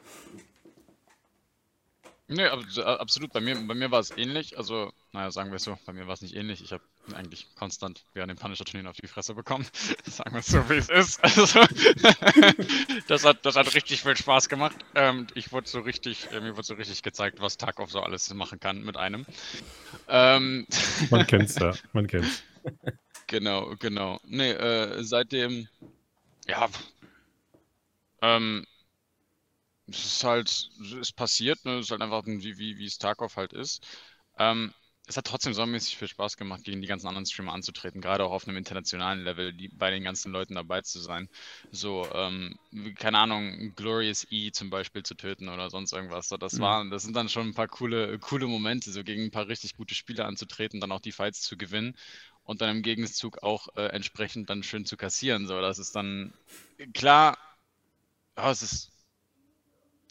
Nee, absolut. Bei mir, bei mir war es ähnlich. Also, naja, sagen wir es so, bei mir war es nicht ähnlich. Ich habe eigentlich konstant während dem Punisher-Turnier auf die Fresse bekommen. sagen wir es so, wie es ist. Also, das, hat, das hat richtig viel Spaß gemacht. Ähm, ich wurde so richtig, äh, mir wurde so richtig gezeigt, was Tarkov so alles machen kann mit einem. Ähm, man kennt's ja, man kennt's. Genau, genau. Nee, äh, seitdem, ja, ähm, es ist halt, es passiert, ne? Es ist halt einfach wie, wie, wie Starkov halt ist. Ähm, es hat trotzdem saumäßig viel Spaß gemacht, gegen die ganzen anderen Streamer anzutreten, gerade auch auf einem internationalen Level, die, bei den ganzen Leuten dabei zu sein. So, ähm, keine Ahnung, Glorious E zum Beispiel zu töten oder sonst irgendwas. So, das mhm. waren, das sind dann schon ein paar coole, coole Momente, so gegen ein paar richtig gute Spieler anzutreten, dann auch die Fights zu gewinnen und dann im Gegenzug auch äh, entsprechend dann schön zu kassieren. So, das ist dann klar, oh, es ist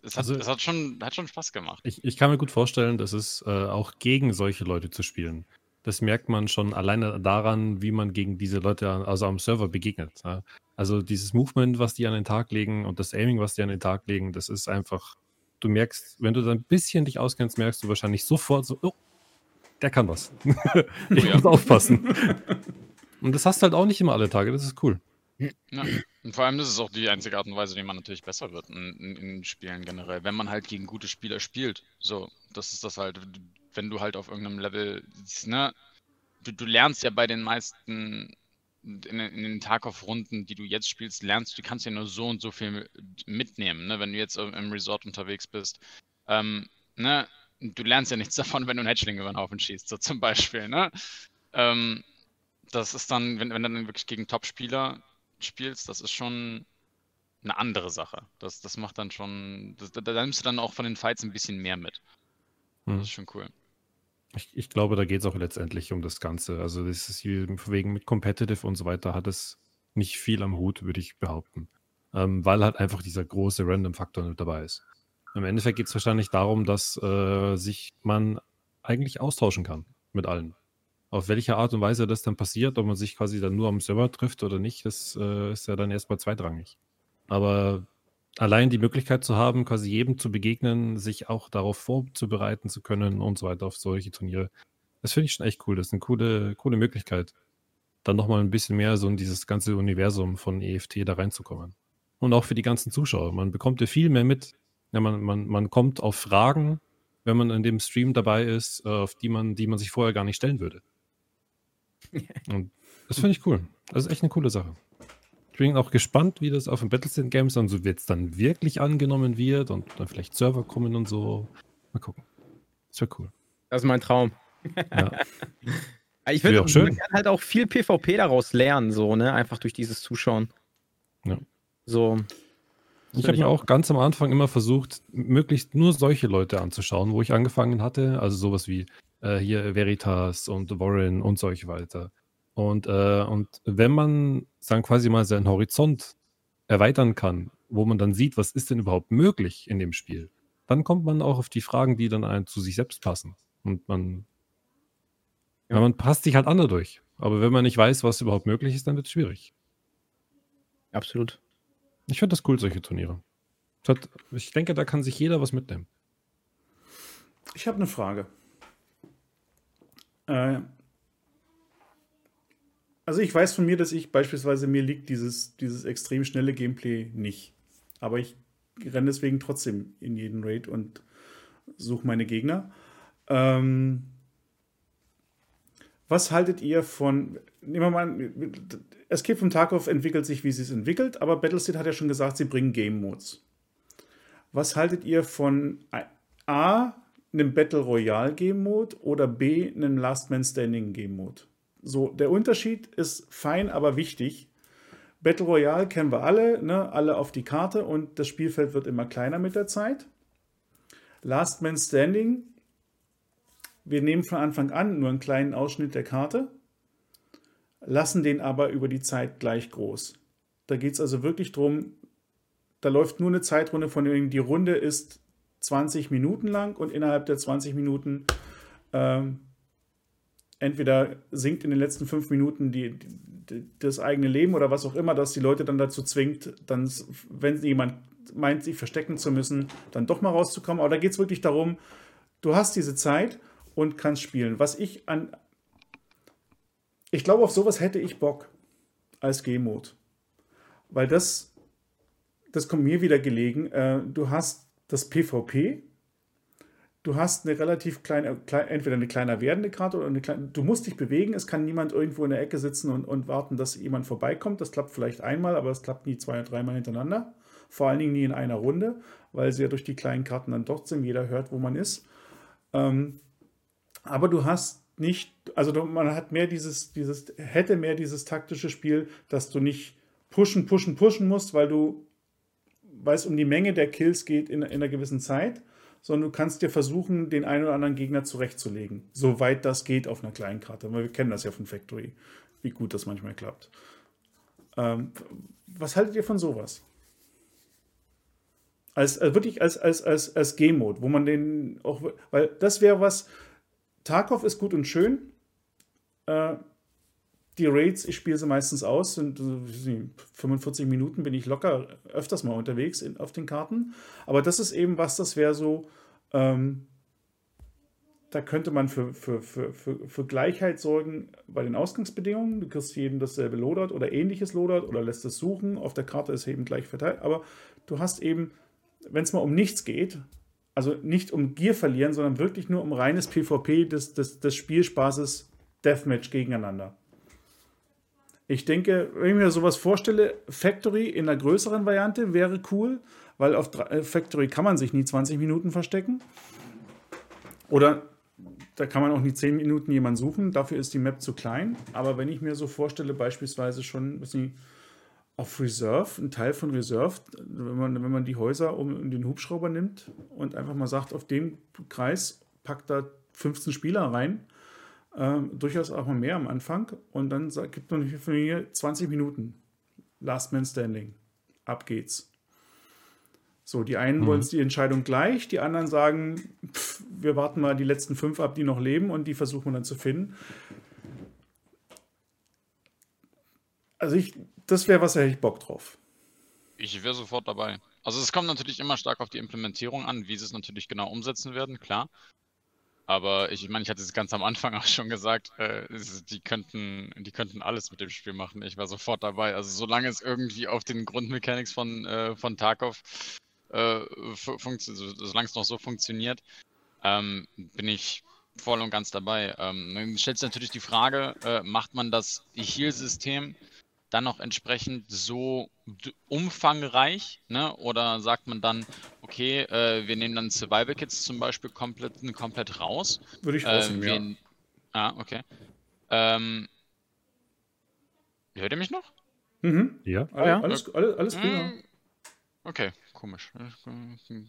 es hat, also, es hat, schon, hat schon Spaß gemacht. Ich, ich kann mir gut vorstellen, dass es äh, auch gegen solche Leute zu spielen. Das merkt man schon alleine daran, wie man gegen diese Leute also am Server begegnet. Ja? Also dieses Movement, was die an den Tag legen und das Aiming, was die an den Tag legen, das ist einfach, du merkst, wenn du da ein bisschen dich auskennst, merkst du wahrscheinlich sofort so, oh, der kann was. ich muss aufpassen. und das hast du halt auch nicht immer alle Tage, das ist cool. Ja. Und vor allem das ist auch die einzige Art und Weise, wie man natürlich besser wird in, in, in, Spielen generell, wenn man halt gegen gute Spieler spielt. So, das ist das halt, wenn du halt auf irgendeinem Level, ne, du, du lernst ja bei den meisten in, in den Tarkov-Runden, die du jetzt spielst, lernst du, kannst ja nur so und so viel mitnehmen, ne, wenn du jetzt im Resort unterwegs bist. Ähm, ne, du lernst ja nichts davon, wenn du einen Hatchling über den Haufen schießt, so zum Beispiel, ne. Ähm, das ist dann, wenn, wenn dann wirklich gegen Top-Spieler spielst, das ist schon eine andere Sache. Das, das macht dann schon, das, da, da nimmst du dann auch von den Fights ein bisschen mehr mit. Hm. Das ist schon cool. Ich, ich glaube, da geht es auch letztendlich um das Ganze. Also das ist wegen mit Competitive und so weiter hat es nicht viel am Hut, würde ich behaupten. Ähm, weil halt einfach dieser große Random-Faktor mit dabei ist. Im Endeffekt geht es wahrscheinlich darum, dass äh, sich man eigentlich austauschen kann mit allen. Auf welche Art und Weise das dann passiert, ob man sich quasi dann nur am Server trifft oder nicht, das äh, ist ja dann erstmal zweitrangig. Aber allein die Möglichkeit zu haben, quasi jedem zu begegnen, sich auch darauf vorzubereiten zu können und so weiter auf solche Turniere, das finde ich schon echt cool. Das ist eine coole, coole Möglichkeit, dann nochmal ein bisschen mehr so in dieses ganze Universum von EFT da reinzukommen. Und auch für die ganzen Zuschauer. Man bekommt ja viel mehr mit. Ja, man, man, man kommt auf Fragen, wenn man in dem Stream dabei ist, äh, auf die man, die man sich vorher gar nicht stellen würde. Und das finde ich cool. Das ist echt eine coole Sache. Ich bin auch gespannt, wie das auf den Battlestate Games dann so jetzt dann wirklich angenommen wird und dann vielleicht Server kommen und so. Mal gucken. Das wäre cool. Das ist mein Traum. Ja. ich finde, man kann halt auch viel PvP daraus lernen, so, ne? Einfach durch dieses Zuschauen. Ja. So. Ich habe mir auch ganz am Anfang immer versucht, möglichst nur solche Leute anzuschauen, wo ich angefangen hatte. Also sowas wie äh, hier Veritas und Warren und solche weiter. Und, äh, und wenn man, sagen quasi mal, seinen Horizont erweitern kann, wo man dann sieht, was ist denn überhaupt möglich in dem Spiel, dann kommt man auch auf die Fragen, die dann zu sich selbst passen. Und man, ja. man passt sich halt andere durch. Aber wenn man nicht weiß, was überhaupt möglich ist, dann wird es schwierig. Absolut. Ich finde das cool, solche Turniere. Hat, ich denke, da kann sich jeder was mitnehmen. Ich habe eine Frage. Äh, also ich weiß von mir, dass ich beispielsweise mir liegt dieses, dieses extrem schnelle Gameplay nicht. Aber ich renne deswegen trotzdem in jeden Raid und suche meine Gegner. Ähm, was haltet ihr von, nehmen wir mal, Escape from Tarkov entwickelt sich, wie sie es entwickelt, aber Battlestate hat ja schon gesagt, sie bringen Game Modes. Was haltet ihr von A, einem Battle Royale Game Mode oder B, einem Last Man Standing Game Mode? So, der Unterschied ist fein, aber wichtig. Battle Royale kennen wir alle, ne? alle auf die Karte und das Spielfeld wird immer kleiner mit der Zeit. Last Man Standing, wir nehmen von Anfang an nur einen kleinen Ausschnitt der Karte, lassen den aber über die Zeit gleich groß. Da geht es also wirklich darum, da läuft nur eine Zeitrunde von denen die Runde ist 20 Minuten lang und innerhalb der 20 Minuten ähm, entweder sinkt in den letzten fünf Minuten die, die, das eigene Leben oder was auch immer, das die Leute dann dazu zwingt, dann, wenn jemand meint, sich verstecken zu müssen, dann doch mal rauszukommen. Aber da geht es wirklich darum, du hast diese Zeit und kannst spielen. Was ich an. Ich glaube, auf sowas hätte ich Bock als G-Mode. Weil das das kommt mir wieder gelegen. Äh, du hast das PvP, du hast eine relativ kleine, klein, entweder eine kleiner werdende Karte oder eine kleine, du musst dich bewegen, es kann niemand irgendwo in der Ecke sitzen und, und warten, dass jemand vorbeikommt. Das klappt vielleicht einmal, aber es klappt nie zwei oder dreimal hintereinander. Vor allen Dingen nie in einer Runde, weil sie ja durch die kleinen Karten dann trotzdem jeder hört, wo man ist. Ähm, aber du hast nicht, also man hat mehr dieses, dieses, hätte mehr dieses taktische Spiel, dass du nicht pushen, pushen, pushen musst, weil du weil es um die Menge der Kills geht in, in einer gewissen Zeit, sondern du kannst dir versuchen, den einen oder anderen Gegner zurechtzulegen, soweit das geht auf einer kleinen Karte. Weil wir kennen das ja von Factory, wie gut das manchmal klappt. Ähm, was haltet ihr von sowas? Als, als wirklich als, als, als, als Game-Mode, wo man den auch, weil das wäre was, Tarkov ist gut und schön, äh, die Raids, ich spiele sie meistens aus, sind 45 Minuten bin ich locker öfters mal unterwegs in, auf den Karten. Aber das ist eben was, das wäre so, ähm, da könnte man für, für, für, für, für Gleichheit sorgen bei den Ausgangsbedingungen. Du kriegst jedem dasselbe Lodert oder ähnliches Lodert oder lässt es suchen. Auf der Karte ist eben gleich verteilt. Aber du hast eben, wenn es mal um nichts geht, also nicht um Gier verlieren, sondern wirklich nur um reines PvP des, des, des Spielspaßes Deathmatch gegeneinander. Ich denke, wenn ich mir sowas vorstelle, Factory in einer größeren Variante wäre cool, weil auf äh, Factory kann man sich nie 20 Minuten verstecken. Oder da kann man auch nie 10 Minuten jemanden suchen, dafür ist die Map zu klein. Aber wenn ich mir so vorstelle, beispielsweise schon auf Reserve, ein Teil von Reserve, wenn man, wenn man die Häuser um den Hubschrauber nimmt und einfach mal sagt, auf den Kreis packt da 15 Spieler rein, ähm, durchaus auch mal mehr am Anfang. Und dann gibt man von mir 20 Minuten. Last Man Standing. Ab geht's. So, die einen mhm. wollen die Entscheidung gleich, die anderen sagen, pff, wir warten mal die letzten fünf ab, die noch leben und die versuchen wir dann zu finden. Also ich, das wäre was, da hätte ich Bock drauf. Ich wäre sofort dabei. Also es kommt natürlich immer stark auf die Implementierung an, wie sie es natürlich genau umsetzen werden, klar. Aber ich meine, ich hatte es ganz am Anfang auch schon gesagt, äh, die, könnten, die könnten alles mit dem Spiel machen. Ich war sofort dabei. Also solange es irgendwie auf den Grundmechanics von, äh, von Tarkov äh, funktioniert, solange es noch so funktioniert, ähm, bin ich voll und ganz dabei. Ähm, dann stellt sich natürlich die Frage, äh, macht man das Heal-System dann noch entsprechend so umfangreich? Ne? Oder sagt man dann, okay, äh, wir nehmen dann Survival Kits zum Beispiel komplett, komplett raus? Würde ich rausnehmen, äh, ja. Ah, okay. Ähm, hört ihr mich noch? Mhm. Ja. Ah, ja. Alles, alles, alles prima. Hm. Okay, komisch.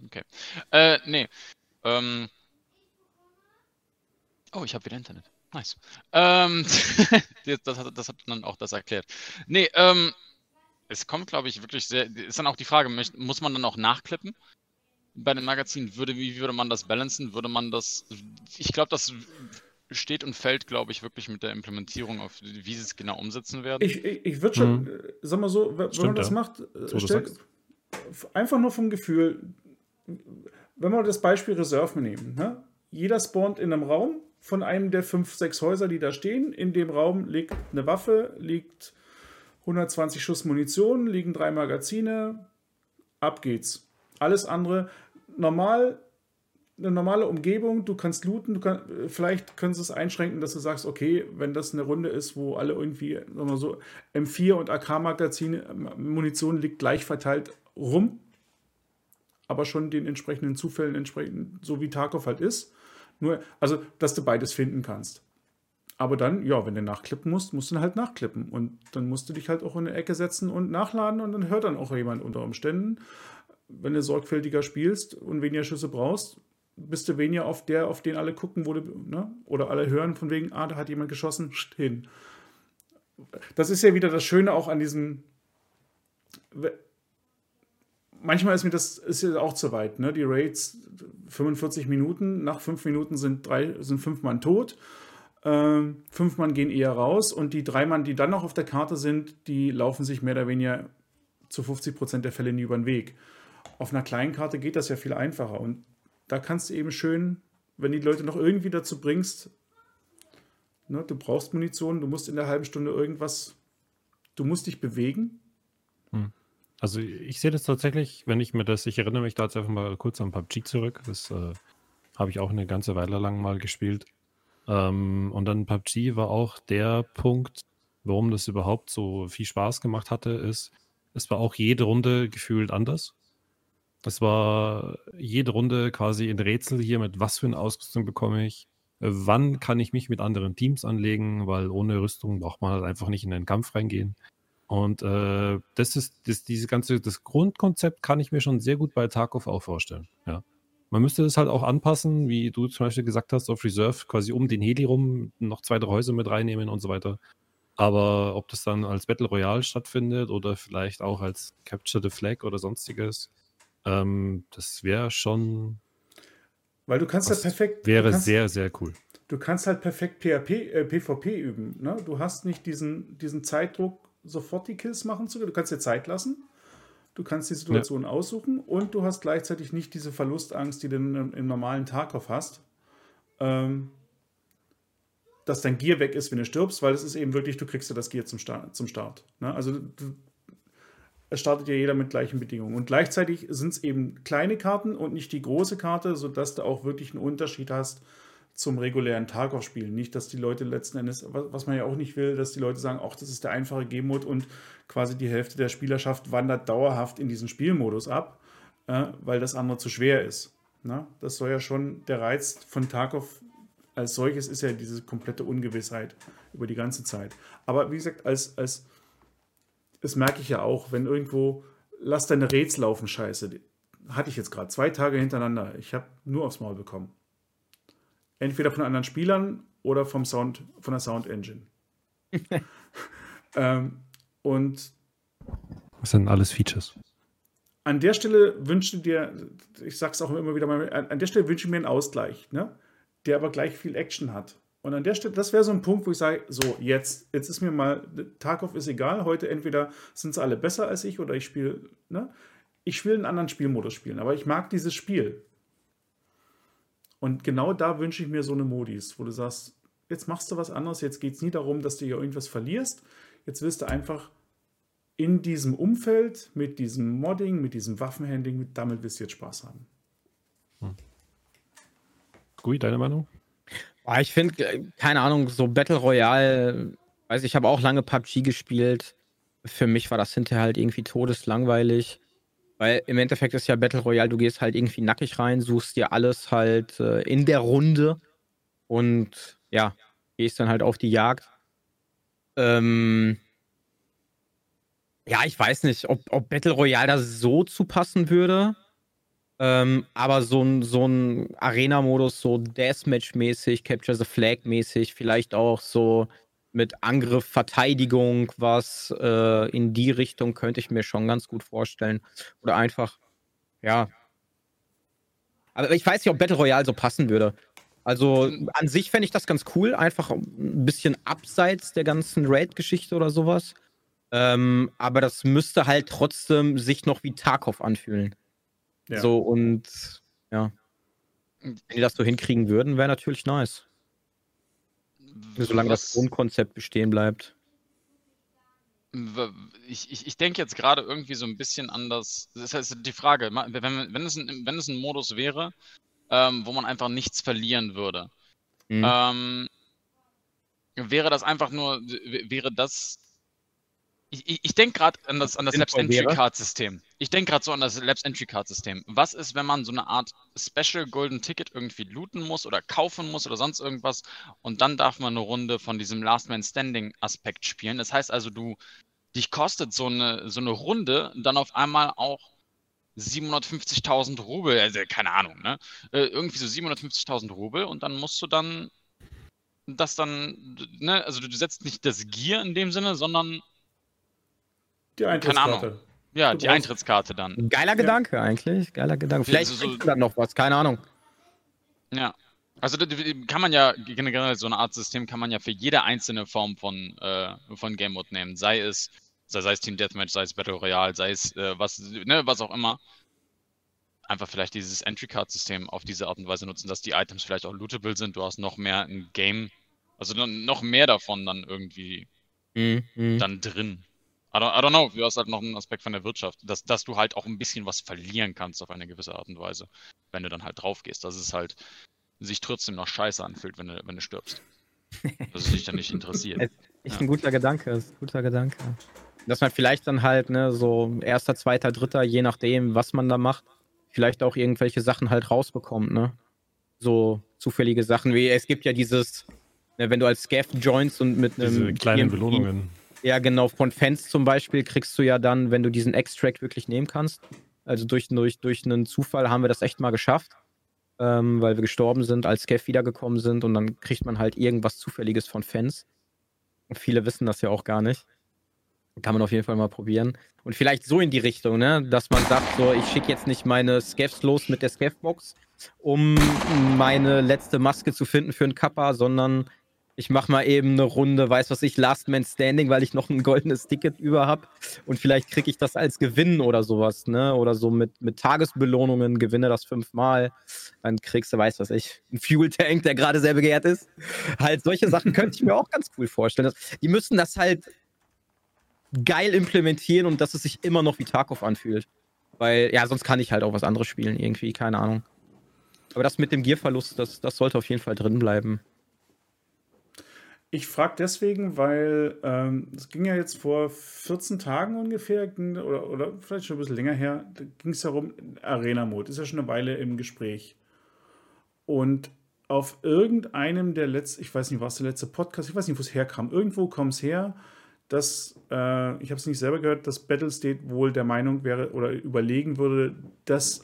Okay. Äh, nee. Ähm. Oh, ich habe wieder Internet. Nice. Ähm, das, hat, das hat dann auch das erklärt. Nee, ähm, es kommt, glaube ich, wirklich sehr. Ist dann auch die Frage, muss man dann auch nachklippen? Bei den Magazinen, würde, wie würde man das balancen? Würde man das. Ich glaube, das steht und fällt, glaube ich, wirklich mit der Implementierung, auf wie sie es genau umsetzen werden. Ich, ich, ich würde schon, mhm. sag mal so, wenn Stimmt, man das ja. macht, so stell, einfach nur vom Gefühl, wenn wir das Beispiel Reserve nehmen, ne? jeder spawnt in einem Raum von einem der fünf, sechs Häuser, die da stehen. In dem Raum liegt eine Waffe, liegt 120 Schuss Munition, liegen drei Magazine, ab geht's. Alles andere normal, eine normale Umgebung, du kannst looten, du kann, vielleicht können sie es einschränken, dass du sagst, okay, wenn das eine Runde ist, wo alle irgendwie, sagen wir so, M4 und AK-Magazine, Munition liegt gleich verteilt rum, aber schon den entsprechenden Zufällen entsprechend, so wie Tarkov halt ist. Nur, also, dass du beides finden kannst. Aber dann, ja, wenn du nachklippen musst, musst du halt nachklippen. Und dann musst du dich halt auch in eine Ecke setzen und nachladen und dann hört dann auch jemand unter Umständen. Wenn du sorgfältiger spielst und weniger Schüsse brauchst, bist du weniger auf der, auf den alle gucken, wo du, ne? Oder alle hören von wegen, ah, da hat jemand geschossen, hin. Das ist ja wieder das Schöne auch an diesem. Manchmal ist mir das ist ja auch zu weit, ne? Die Raids 45 Minuten, nach fünf Minuten sind drei, sind fünf Mann tot ähm, fünf Mann gehen eher raus und die drei Mann, die dann noch auf der Karte sind, die laufen sich mehr oder weniger zu 50 Prozent der Fälle nie über den Weg. Auf einer kleinen Karte geht das ja viel einfacher und da kannst du eben schön, wenn die Leute noch irgendwie dazu bringst, ne, du brauchst Munition, du musst in der halben Stunde irgendwas, du musst dich bewegen. Hm. Also ich sehe das tatsächlich, wenn ich mir das, ich erinnere mich da jetzt einfach mal kurz an PUBG zurück, das äh, habe ich auch eine ganze Weile lang mal gespielt. Ähm, und dann PUBG war auch der Punkt, warum das überhaupt so viel Spaß gemacht hatte, ist, es war auch jede Runde gefühlt anders. Es war jede Runde quasi ein Rätsel hier mit, was für eine Ausrüstung bekomme ich, wann kann ich mich mit anderen Teams anlegen, weil ohne Rüstung braucht man halt einfach nicht in den Kampf reingehen. Und äh, das ist das, diese ganze, das Grundkonzept kann ich mir schon sehr gut bei Tarkov auch vorstellen. Ja. Man müsste es halt auch anpassen, wie du zum Beispiel gesagt hast, auf Reserve, quasi um den Heli rum noch zwei, drei Häuser mit reinnehmen und so weiter. Aber ob das dann als Battle Royale stattfindet oder vielleicht auch als Capture the Flag oder sonstiges, ähm, das wäre schon. Weil du kannst ja perfekt. Wäre kannst, sehr, sehr cool. Du kannst halt perfekt PHP, äh, PvP üben. Ne? Du hast nicht diesen, diesen Zeitdruck, sofort die Kills machen zu können. Du kannst dir Zeit lassen. Du kannst die Situation ja. aussuchen und du hast gleichzeitig nicht diese Verlustangst, die du im, im normalen Tarkov hast. Ähm, dass dein Gear weg ist, wenn du stirbst, weil es ist eben wirklich, du kriegst ja das Gear zum Start. Zum Start ne? Also du, es startet ja jeder mit gleichen Bedingungen. Und gleichzeitig sind es eben kleine Karten und nicht die große Karte, sodass du auch wirklich einen Unterschied hast zum regulären Tarkov-Spielen. Nicht, dass die Leute letzten Endes, was man ja auch nicht will, dass die Leute sagen, ach, das ist der einfache Game-Mode und quasi die Hälfte der Spielerschaft wandert dauerhaft in diesen Spielmodus ab, äh, weil das andere zu schwer ist. Na? Das soll ja schon der Reiz von Tarkov als solches ist ja diese komplette Ungewissheit über die ganze Zeit. Aber wie gesagt, als, als das merke ich ja auch, wenn irgendwo, lass deine Rätsel laufen, scheiße. Hatte ich jetzt gerade zwei Tage hintereinander. Ich habe nur aufs Maul bekommen. Entweder von anderen Spielern oder vom Sound, von der Sound Engine. ähm, und was sind alles Features? An der Stelle wünsche dir, ich sag's auch immer wieder mal, an der Stelle wünsche ich mir einen Ausgleich, ne? der aber gleich viel Action hat. Und an der Stelle, das wäre so ein Punkt, wo ich sage, so, jetzt, jetzt ist mir mal, Tarkov ist egal, heute entweder sind sie alle besser als ich oder ich spiele, ne? Ich will einen anderen Spielmodus spielen, aber ich mag dieses Spiel. Und genau da wünsche ich mir so eine Modis, wo du sagst, jetzt machst du was anderes, jetzt geht es nie darum, dass du hier irgendwas verlierst. Jetzt willst du einfach in diesem Umfeld, mit diesem Modding, mit diesem Waffenhandling, damit willst du jetzt Spaß haben. Hm. Gui, deine Meinung? Ich finde, äh, keine Ahnung, so Battle Royale, weiß ich, habe auch lange PUBG gespielt. Für mich war das hinterher halt irgendwie todeslangweilig. Weil im Endeffekt ist ja Battle Royale, du gehst halt irgendwie nackig rein, suchst dir alles halt äh, in der Runde und ja, gehst dann halt auf die Jagd. Ähm, ja, ich weiß nicht, ob, ob Battle Royale da so zu passen würde. Ähm, aber so ein, so ein Arena-Modus, so Deathmatch-mäßig, Capture the Flag-mäßig, vielleicht auch so mit Angriff, Verteidigung, was äh, in die Richtung könnte ich mir schon ganz gut vorstellen. Oder einfach, ja. Aber ich weiß nicht, ob Battle Royale so passen würde. Also an sich fände ich das ganz cool, einfach ein bisschen abseits der ganzen Raid-Geschichte oder sowas. Ähm, aber das müsste halt trotzdem sich noch wie Tarkov anfühlen. Ja. So und ja. Wenn die das so hinkriegen würden, wäre natürlich nice. Solange das Was- Grundkonzept bestehen bleibt. Ich, ich, ich denke jetzt gerade irgendwie so ein bisschen anders. Das heißt, die Frage, wenn, wenn, es ein, wenn es ein Modus wäre, ähm, wo man einfach nichts verlieren würde, Mhm. ähm, wäre das einfach nur, wäre das. Ich, ich, denke gerade an das, an das Labs Ich denke gerade so an das Labs Entry Card System. Was ist, wenn man so eine Art Special Golden Ticket irgendwie looten muss oder kaufen muss oder sonst irgendwas und dann darf man eine Runde von diesem Last Man Standing Aspekt spielen? Das heißt also, du, dich kostet so eine, so eine Runde dann auf einmal auch 750.000 Rubel, also keine Ahnung, ne? Äh, irgendwie so 750.000 Rubel und dann musst du dann das dann, ne? Also du, setzt nicht das Gear in dem Sinne, sondern Die Eintrittskarte. Ja, Du die Eintrittskarte dann. Geiler Gedanke eigentlich. Geiler Gedanke. Vielleicht so- so- dann noch was, keine Ahnung. Ja. Also kann man ja generell so eine Art System kann man ja für jede einzelne Form von, äh, von Game Mode nehmen. Sei es, sei, sei es Team Deathmatch, sei es Battle Royale, sei es äh, was, ne, was auch immer. Einfach vielleicht dieses Entry Card System auf diese Art und Weise nutzen, dass die Items vielleicht auch lootable sind. Du hast noch mehr ein Game, also noch mehr davon dann irgendwie. Mhm. dann drin. I don't, I don't know, du hast halt noch einen Aspekt von der Wirtschaft, dass, dass du halt auch ein bisschen was verlieren kannst auf eine gewisse Art und Weise, wenn du dann halt drauf gehst. Dass es halt sich trotzdem noch scheiße anfühlt, wenn du, wenn du stirbst. Dass es dich dann nicht interessiert. Echt Ja. ein guter Gedanke, ist ein guter Gedanke. Dass man vielleicht dann halt, ne, so erster, zweiter, dritter, je nachdem, was man da macht, vielleicht auch irgendwelche Sachen halt rausbekommt, ne? So zufällige Sachen wie, es gibt ja dieses, ne, wenn du als Scav joinst und mit einem. Diese kleinen Belohnungen. Ja, genau. Von Fans zum Beispiel kriegst du ja dann, wenn du diesen Extract wirklich nehmen kannst. Also durch, durch, durch einen Zufall haben wir das echt mal geschafft, ähm, weil wir gestorben sind, als Scav wiedergekommen sind und dann kriegt man halt irgendwas Zufälliges von Fans. Und viele wissen das ja auch gar nicht. Kann man auf jeden Fall mal probieren. Und vielleicht so in die Richtung, ne? dass man sagt, so, ich schicke jetzt nicht meine Scavs los mit der Scav-Box, um meine letzte Maske zu finden für einen Kappa, sondern ich mache mal eben eine Runde, weiß was ich, Last Man Standing, weil ich noch ein goldenes Ticket über habe. Und vielleicht kriege ich das als Gewinn oder sowas, ne? Oder so mit, mit Tagesbelohnungen, gewinne das fünfmal. Dann kriegst du, weiß was ich, einen Fuel Tank, der gerade sehr begehrt ist. Halt, solche Sachen könnte ich mir auch ganz cool vorstellen. Die müssen das halt geil implementieren und dass es sich immer noch wie Tarkov anfühlt. Weil, ja, sonst kann ich halt auch was anderes spielen, irgendwie, keine Ahnung. Aber das mit dem Gierverlust, das, das sollte auf jeden Fall drin bleiben. Ich frage deswegen, weil ähm, es ging ja jetzt vor 14 Tagen ungefähr, ging, oder, oder vielleicht schon ein bisschen länger her, ging es darum, Arena-Mode, ist ja schon eine Weile im Gespräch. Und auf irgendeinem der letzten, ich weiß nicht, was der letzte Podcast, ich weiß nicht, wo es herkam, irgendwo kam es her, dass, äh, ich habe es nicht selber gehört, dass Battlestate wohl der Meinung wäre oder überlegen würde, dass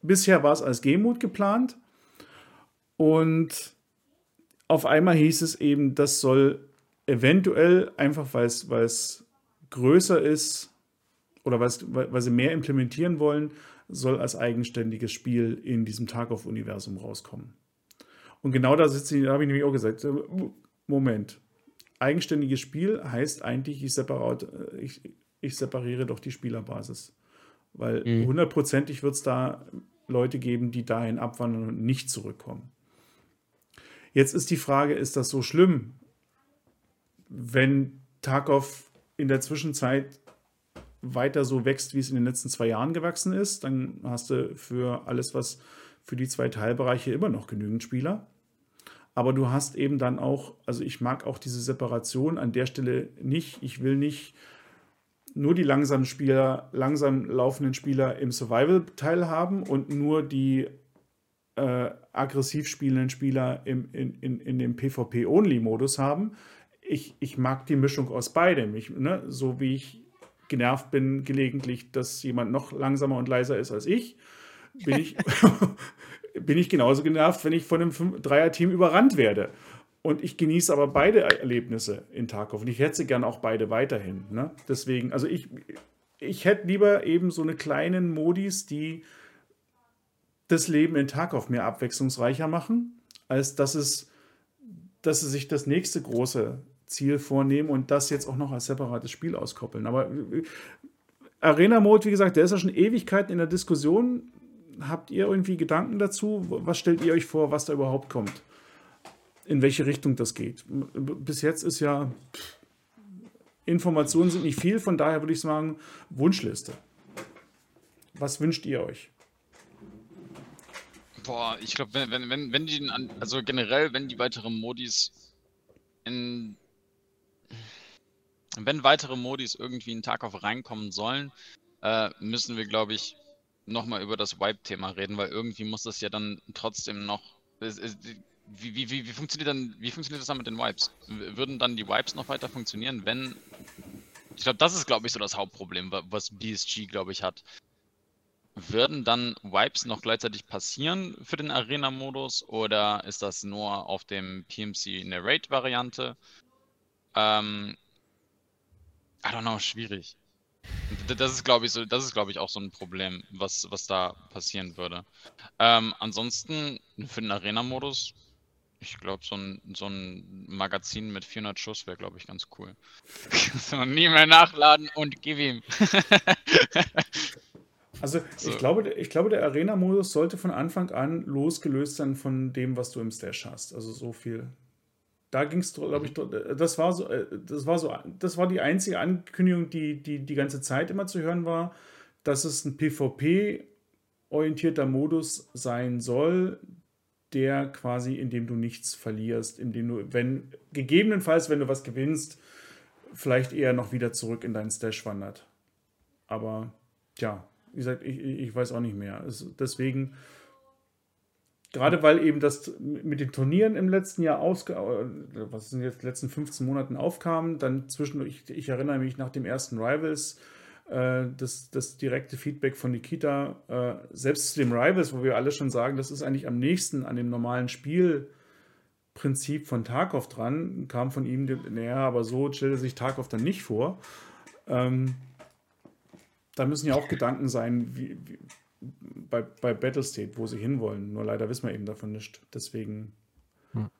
bisher war es als Game-Mode geplant und auf einmal hieß es eben, das soll eventuell einfach, weil es, weil es größer ist oder weil, es, weil, weil sie mehr implementieren wollen, soll als eigenständiges Spiel in diesem Tarkov-Universum rauskommen. Und genau da sitze ich, da habe ich nämlich auch gesagt, Moment, eigenständiges Spiel heißt eigentlich, ich, separat, äh, ich, ich separiere doch die Spielerbasis. Weil Mhm. hundertprozentig wird es da Leute geben, die dahin abwandern und nicht zurückkommen. Jetzt ist die Frage, ist das so schlimm, wenn Tarkov in der Zwischenzeit weiter so wächst, wie es in den letzten zwei Jahren gewachsen ist? Dann hast du für alles, was für die zwei Teilbereiche immer noch genügend Spieler. Aber du hast eben dann auch, also ich mag auch diese Separation an der Stelle nicht. Ich will nicht nur die langsamen Spieler, langsam laufenden Spieler im Survival-Teil haben und nur die äh, aggressiv spielenden Spieler im, in, in, in dem PvP-Only-Modus haben. Ich, ich mag die Mischung aus beidem. Ich, ne, so wie ich genervt bin gelegentlich, dass jemand noch langsamer und leiser ist als ich, bin ich, bin ich genauso genervt, wenn ich von einem Dreier-Team überrannt werde. Und ich genieße aber beide Erlebnisse in Tarkov und ich hätte sie gern auch beide weiterhin. Ne? Deswegen, also ich, ich hätte lieber eben so eine kleinen Modis, die das Leben in Tarkov mehr abwechslungsreicher machen, als dass es, dass sie sich das nächste große Ziel vornehmen und das jetzt auch noch als separates Spiel auskoppeln. Aber äh, Arena-Mode, wie gesagt, der ist ja schon Ewigkeiten in der Diskussion. Habt ihr irgendwie Gedanken dazu? Was stellt ihr euch vor, was da überhaupt kommt? In welche Richtung das geht? Bis jetzt ist ja Informationen sind nicht viel, von daher würde ich sagen, Wunschliste. Was wünscht ihr euch? Boah, ich glaube, wenn, wenn, wenn, wenn die, also generell, wenn die weiteren Modis in wenn weitere Modis irgendwie in Tarkov reinkommen sollen, äh, müssen wir, glaube ich, nochmal über das Wipe-Thema reden, weil irgendwie muss das ja dann trotzdem noch. Es, es, wie, wie, wie, funktioniert dann, wie funktioniert das dann mit den Wipes? Würden dann die Wipes noch weiter funktionieren, wenn. Ich glaube, das ist, glaube ich, so das Hauptproblem, was BSG, glaube ich, hat. Würden dann Wipes noch gleichzeitig passieren für den Arena-Modus oder ist das nur auf dem PMC Raid-Variante? Ähm, I don't know, schwierig. Das ist, glaube ich, so, das ist, glaube ich, auch so ein Problem, was, was da passieren würde. Ähm, ansonsten für den Arena-Modus, ich glaube, so ein, so ein Magazin mit 400 Schuss wäre, glaube ich, ganz cool. so, nie mehr nachladen und gib ihm. also, so. ich, glaube, ich glaube, der Arena-Modus sollte von Anfang an losgelöst sein von dem, was du im Stash hast. Also, so viel da ging es, glaube ich, das war so, äh, das war so, das war die einzige Ankündigung, die, die die ganze Zeit immer zu hören war, dass es ein PvP-orientierter Modus sein soll, der quasi, in dem du nichts verlierst, in dem du, wenn, gegebenenfalls, wenn du was gewinnst, vielleicht eher noch wieder zurück in deinen Stash wandert. Aber ja, wie gesagt, ich, ich weiß auch nicht mehr. Also deswegen Gerade weil eben das mit den Turnieren im letzten Jahr ausge was sind jetzt letzten 15 Monaten aufkam, dann zwischen, ich, ich erinnere mich nach dem ersten Rivals, äh, das, das direkte Feedback von Nikita, äh, selbst zu dem Rivals, wo wir alle schon sagen, das ist eigentlich am nächsten an dem normalen Spielprinzip von Tarkov dran, kam von ihm, naja, aber so stellte sich Tarkov dann nicht vor. Ähm, da müssen ja auch Gedanken sein, wie, wie bei, bei Battlestate, wo sie hinwollen. Nur leider wissen wir eben davon nicht. Deswegen. Hm.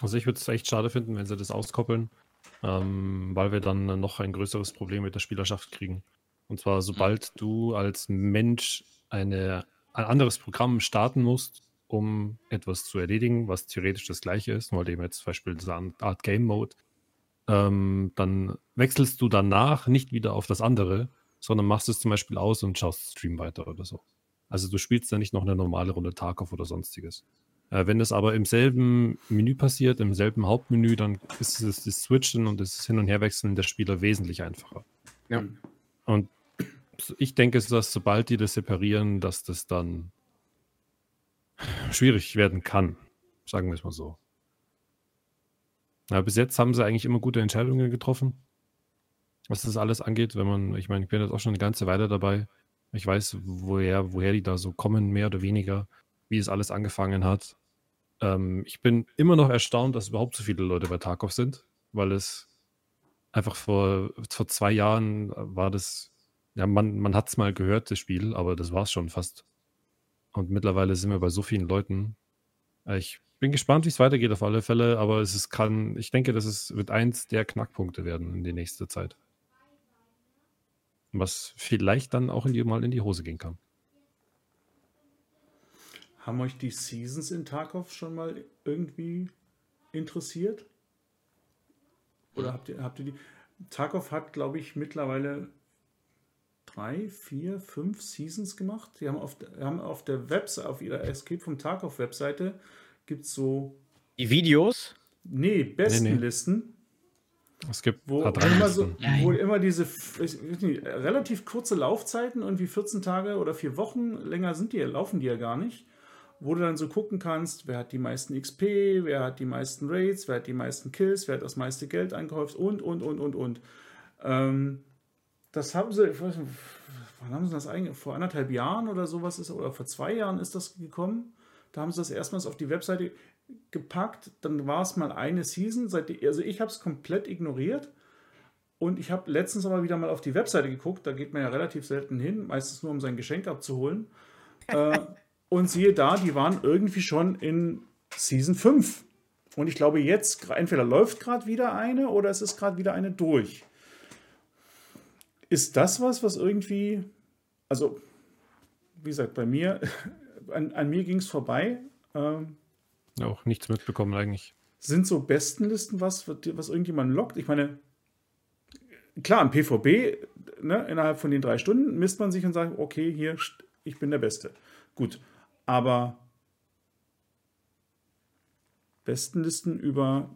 Also ich würde es echt schade finden, wenn sie das auskoppeln, ähm, weil wir dann noch ein größeres Problem mit der Spielerschaft kriegen. Und zwar, sobald du als Mensch eine, ein anderes Programm starten musst, um etwas zu erledigen, was theoretisch das gleiche ist, weil eben jetzt zum Beispiel dieser Art Game Mode, ähm, dann wechselst du danach nicht wieder auf das andere, sondern machst es zum Beispiel aus und schaust Stream weiter oder so. Also du spielst da nicht noch eine normale Runde Tarkov oder sonstiges. Äh, wenn das aber im selben Menü passiert, im selben Hauptmenü, dann ist es das Switchen und das Hin- und Herwechseln der Spieler wesentlich einfacher. Ja. Und ich denke, dass sobald die das separieren, dass das dann schwierig werden kann. Sagen wir es mal so. Na, bis jetzt haben sie eigentlich immer gute Entscheidungen getroffen, was das alles angeht. Wenn man, ich meine, ich bin jetzt auch schon eine ganze Weile dabei. Ich weiß, woher, woher die da so kommen, mehr oder weniger, wie es alles angefangen hat. Ähm, ich bin immer noch erstaunt, dass überhaupt so viele Leute bei Tarkov sind, weil es einfach vor, vor zwei Jahren war das, ja, man, man hat es mal gehört, das Spiel, aber das war es schon fast. Und mittlerweile sind wir bei so vielen Leuten. Äh, ich bin gespannt, wie es weitergeht auf alle Fälle, aber es ist, kann, ich denke, das ist, wird eins der Knackpunkte werden in die nächste Zeit. Was vielleicht dann auch in die, mal in die Hose gehen kann. Haben euch die Seasons in Tarkov schon mal irgendwie interessiert? Oder habt ihr, habt ihr die? Tarkov hat, glaube ich, mittlerweile drei, vier, fünf Seasons gemacht. Die haben auf, haben auf der Webseite, auf ihrer Escape vom Tarkov Webseite, gibt es so. Die Videos? Nee, Bestenlisten. Nee, nee. Es gibt wo, immer, so, wo immer diese nicht, relativ kurze Laufzeiten, irgendwie 14 Tage oder vier Wochen, länger sind die, laufen die ja gar nicht, wo du dann so gucken kannst, wer hat die meisten XP, wer hat die meisten Raids, wer hat die meisten Kills, wer hat das meiste Geld eingehäuft und, und, und, und, und. Ähm, das haben sie, ich weiß nicht, wann haben sie das eigentlich, vor anderthalb Jahren oder sowas ist, oder vor zwei Jahren ist das gekommen. Da haben sie das erstmals auf die Webseite gepackt, dann war es mal eine Season. Seit, also ich habe es komplett ignoriert. Und ich habe letztens aber wieder mal auf die Webseite geguckt. Da geht man ja relativ selten hin, meistens nur um sein Geschenk abzuholen. äh, und siehe da, die waren irgendwie schon in Season 5. Und ich glaube, jetzt entweder läuft gerade wieder eine oder es ist gerade wieder eine durch. Ist das was, was irgendwie, also wie gesagt, bei mir, an, an mir ging es vorbei. Ähm, Auch nichts mitbekommen eigentlich. Sind so Bestenlisten was, was irgendjemand lockt? Ich meine, klar, im PvP, ne, innerhalb von den drei Stunden misst man sich und sagt, okay, hier, ich bin der Beste. Gut, aber Bestenlisten über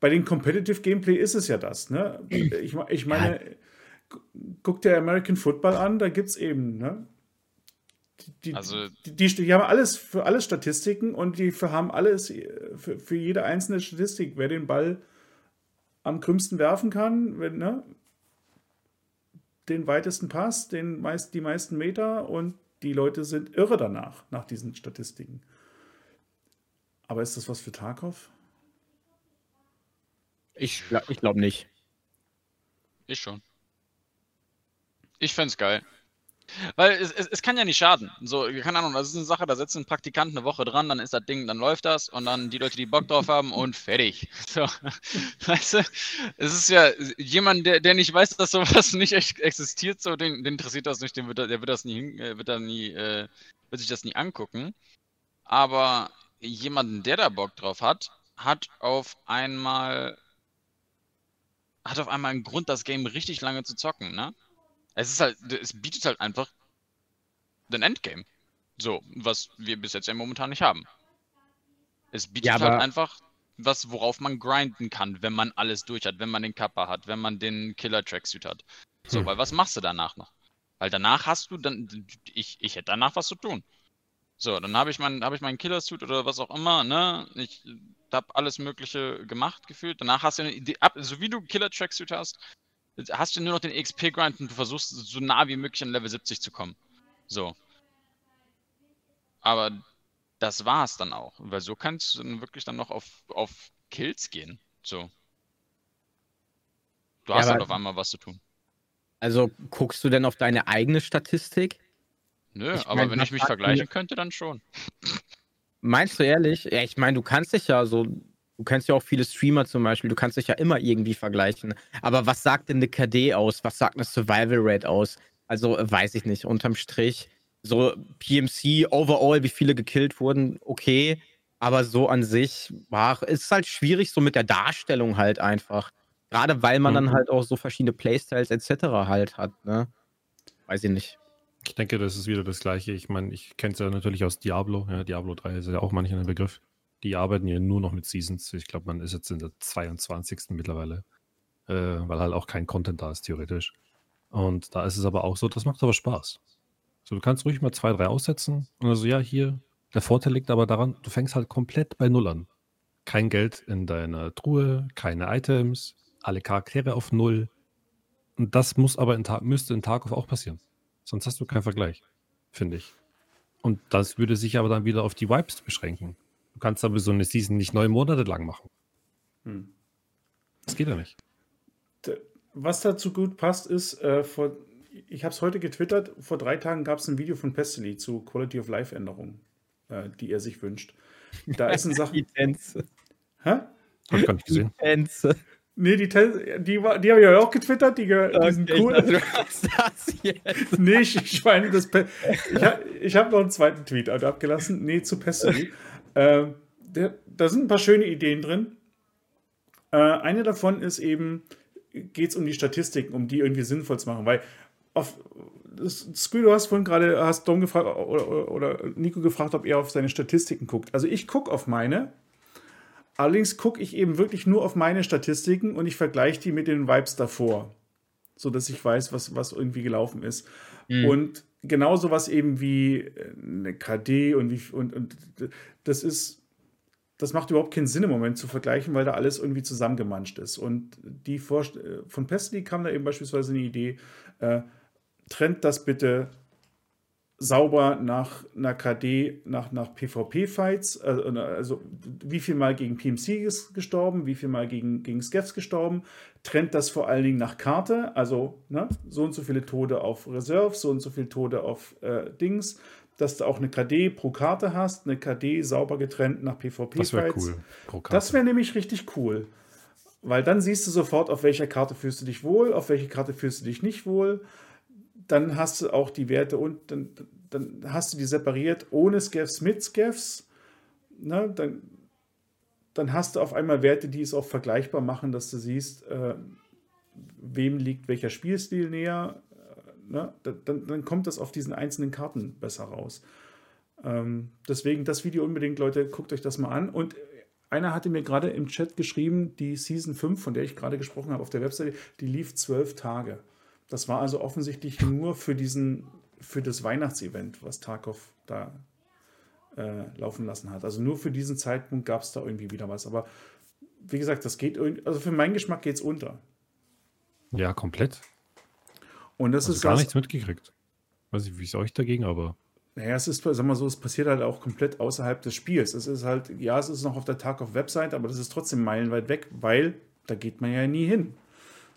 bei den Competitive Gameplay ist es ja das. Ne? Ich, ich meine, ja. guck dir American Football an, da gibt es eben, ne? Die, also, die, die, die, haben alles für alles Statistiken und die für, haben alles für, für jede einzelne Statistik, wer den Ball am krümmsten werfen kann, wenn, ne? den weitesten Pass, den meist, die meisten Meter und die Leute sind irre danach, nach diesen Statistiken. Aber ist das was für Tarkov? Ich, ich glaube nicht. Ich schon. Ich fände es geil. Weil es, es, es, kann ja nicht schaden. So, keine Ahnung, das ist eine Sache, da setzt ein Praktikant eine Woche dran, dann ist das Ding, dann läuft das und dann die Leute, die Bock drauf haben und fertig. So, weißt du, es ist ja jemand, der, der nicht weiß, dass sowas nicht existiert, so, den, den interessiert das nicht, den wird, der wird das nie, äh, wird da nie, äh, wird sich das nie angucken. Aber jemanden, der da Bock drauf hat, hat auf einmal hat auf einmal einen Grund, das Game richtig lange zu zocken, ne? Es ist halt, es bietet halt einfach den Endgame. So, was wir bis jetzt ja momentan nicht haben. Es bietet ja, halt einfach was, worauf man grinden kann, wenn man alles durch hat, wenn man den Kappa hat, wenn man den Killer-Tracksuit hat. So, hm. weil was machst du danach noch? Weil danach hast du dann, ich, ich hätte danach was zu tun. So, dann habe ich, mein, hab ich meinen Killer-Suit oder was auch immer, ne? Ich habe alles Mögliche gemacht, gefühlt. Danach hast du eine Idee, so wie du Killer-Tracksuit hast, hast du nur noch den XP-Grind und du versuchst so nah wie möglich an Level 70 zu kommen. So. Aber das war's dann auch. Weil so kannst du dann wirklich dann noch auf, auf Kills gehen. So. Du ja, hast dann auf einmal was zu tun. Also guckst du denn auf deine eigene Statistik? Nö, ich aber mein, wenn ich mich vergleichen könnte, dann schon. Meinst du ehrlich? Ja, ich meine, du kannst dich ja so Du kennst ja auch viele Streamer zum Beispiel, du kannst dich ja immer irgendwie vergleichen. Aber was sagt denn eine KD aus? Was sagt eine Survival Rate aus? Also weiß ich nicht, unterm Strich. So PMC, overall, wie viele gekillt wurden, okay. Aber so an sich war es halt schwierig, so mit der Darstellung halt einfach. Gerade weil man mhm. dann halt auch so verschiedene Playstyles etc. halt hat, ne? Weiß ich nicht. Ich denke, das ist wieder das Gleiche. Ich meine, ich kenne es ja natürlich aus Diablo. Ja, Diablo 3 ist ja auch manchmal ein Begriff die arbeiten ja nur noch mit Seasons. Ich glaube, man ist jetzt in der 22. mittlerweile, äh, weil halt auch kein Content da ist, theoretisch. Und da ist es aber auch so, das macht aber Spaß. So, du kannst ruhig mal zwei, drei aussetzen und also, ja, hier, der Vorteil liegt aber daran, du fängst halt komplett bei Null an. Kein Geld in deiner Truhe, keine Items, alle Charaktere auf Null. Und das muss aber in müsste in Tarkov auch passieren. Sonst hast du keinen Vergleich, finde ich. Und das würde sich aber dann wieder auf die Vibes beschränken. Du kannst aber so eine Season nicht neun Monate lang machen. Hm. Das geht ja nicht. Was dazu gut passt, ist, äh, vor, ich habe es heute getwittert, vor drei Tagen gab es ein Video von Pestily zu Quality of Life Änderungen, äh, die er sich wünscht. Da ist eine Sache. die Tänze. Hä? Hab ich gar nicht gesehen. Die Tänze. Nee, die, die, die, die habe ich ja auch getwittert, die, die sind cool. Dachte, das jetzt. nee, ich, ich meine, das, ich habe ich hab noch einen zweiten Tweet abgelassen. Nee, zu Pestily. Äh, der, da sind ein paar schöne Ideen drin. Äh, eine davon ist eben, geht es um die Statistiken, um die irgendwie sinnvoll zu machen, weil auf, Squid, du hast vorhin gerade, hast Dom gefragt oder, oder, Nico gefragt, ob er auf seine Statistiken guckt. Also ich gucke auf meine. Allerdings gucke ich eben wirklich nur auf meine Statistiken und ich vergleiche die mit den Vibes davor, sodass ich weiß, was, was irgendwie gelaufen ist. Mhm. Und genauso was eben wie äh, eine KD und, wie, und, und das ist, das macht überhaupt keinen Sinn im Moment zu vergleichen, weil da alles irgendwie zusammengemanscht ist. Und die Vorst äh, von Pestly kam da eben beispielsweise eine Idee, äh, trennt das bitte sauber nach einer KD, nach, nach PvP-Fights, also, also, wie viel Mal gegen PMC gestorben, wie viel Mal gegen, gegen Skeffs gestorben, trennt das vor allen Dingen nach Karte, also ne, so und so viele Tode auf Reserve, so und so viele Tode auf äh, Dings, dass du auch eine KD pro Karte hast, eine KD sauber getrennt nach PvP-Fights. Das wäre cool. Das wäre nämlich richtig cool. Weil dann siehst du sofort, auf welcher Karte fühlst du dich wohl, auf welche Karte fühlst du dich nicht wohl dann hast du auch die Werte und dann, dann hast du die separiert ohne Scavs, mit Scavs. Ne? Dann, dann hast du auf einmal Werte, die es auch vergleichbar machen, dass du siehst, äh, wem liegt welcher Spielstil näher. Äh, ne? dann, dann kommt das auf diesen einzelnen Karten besser raus. Ähm, deswegen das Video unbedingt, Leute, guckt euch das mal an. Und einer hatte mir gerade im Chat geschrieben, die Season 5, von der ich gerade gesprochen habe auf der Webseite, die lief zwölf Tage. Das war also offensichtlich nur für diesen, für das Weihnachtsevent, was Tarkov da äh, laufen lassen hat. Also nur für diesen Zeitpunkt gab es da irgendwie wieder was. Aber wie gesagt, das geht also für meinen Geschmack geht es unter. Ja, komplett. Und das also ist gar das, nichts mitgekriegt. Weiß ich, wie es euch dagegen, aber. Naja, es ist, sag mal so, es passiert halt auch komplett außerhalb des Spiels. Es ist halt, ja, es ist noch auf der Tarkov-Website, aber das ist trotzdem meilenweit weg, weil da geht man ja nie hin.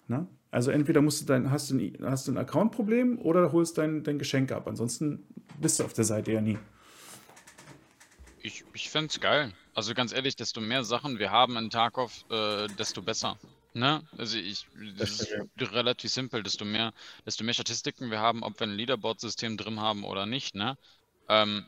Ne? Also entweder musst du dein, hast du ein, hast du ein Account-Problem oder holst dein, dein Geschenk ab. Ansonsten bist du auf der Seite ja nie. Ich, ich fände es geil. Also ganz ehrlich, desto mehr Sachen wir haben in Tarkov, äh, desto besser. Ne? Also ich, das, ist relativ simpel. Desto mehr, desto mehr Statistiken wir haben, ob wir ein Leaderboard-System drin haben oder nicht, ne? Ähm,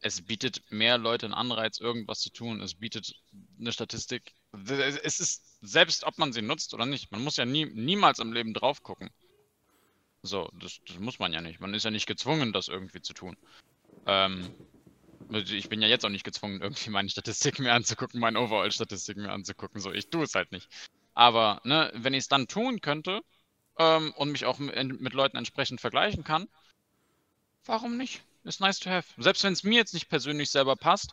es bietet mehr Leute einen Anreiz, irgendwas zu tun. Es bietet eine Statistik. Es ist selbst ob man sie nutzt oder nicht, man muss ja nie, niemals im Leben drauf gucken. So, das, das, muss man ja nicht. Man ist ja nicht gezwungen, das irgendwie zu tun. Ähm, also ich bin ja jetzt auch nicht gezwungen, irgendwie meine Statistiken mir anzugucken, meine Overall-Statistiken mir anzugucken. So, ich tue es halt nicht. Aber, ne, wenn ich es dann tun könnte ähm, und mich auch mit, mit Leuten entsprechend vergleichen kann, warum nicht? Ist nice to have. Selbst wenn es mir jetzt nicht persönlich selber passt,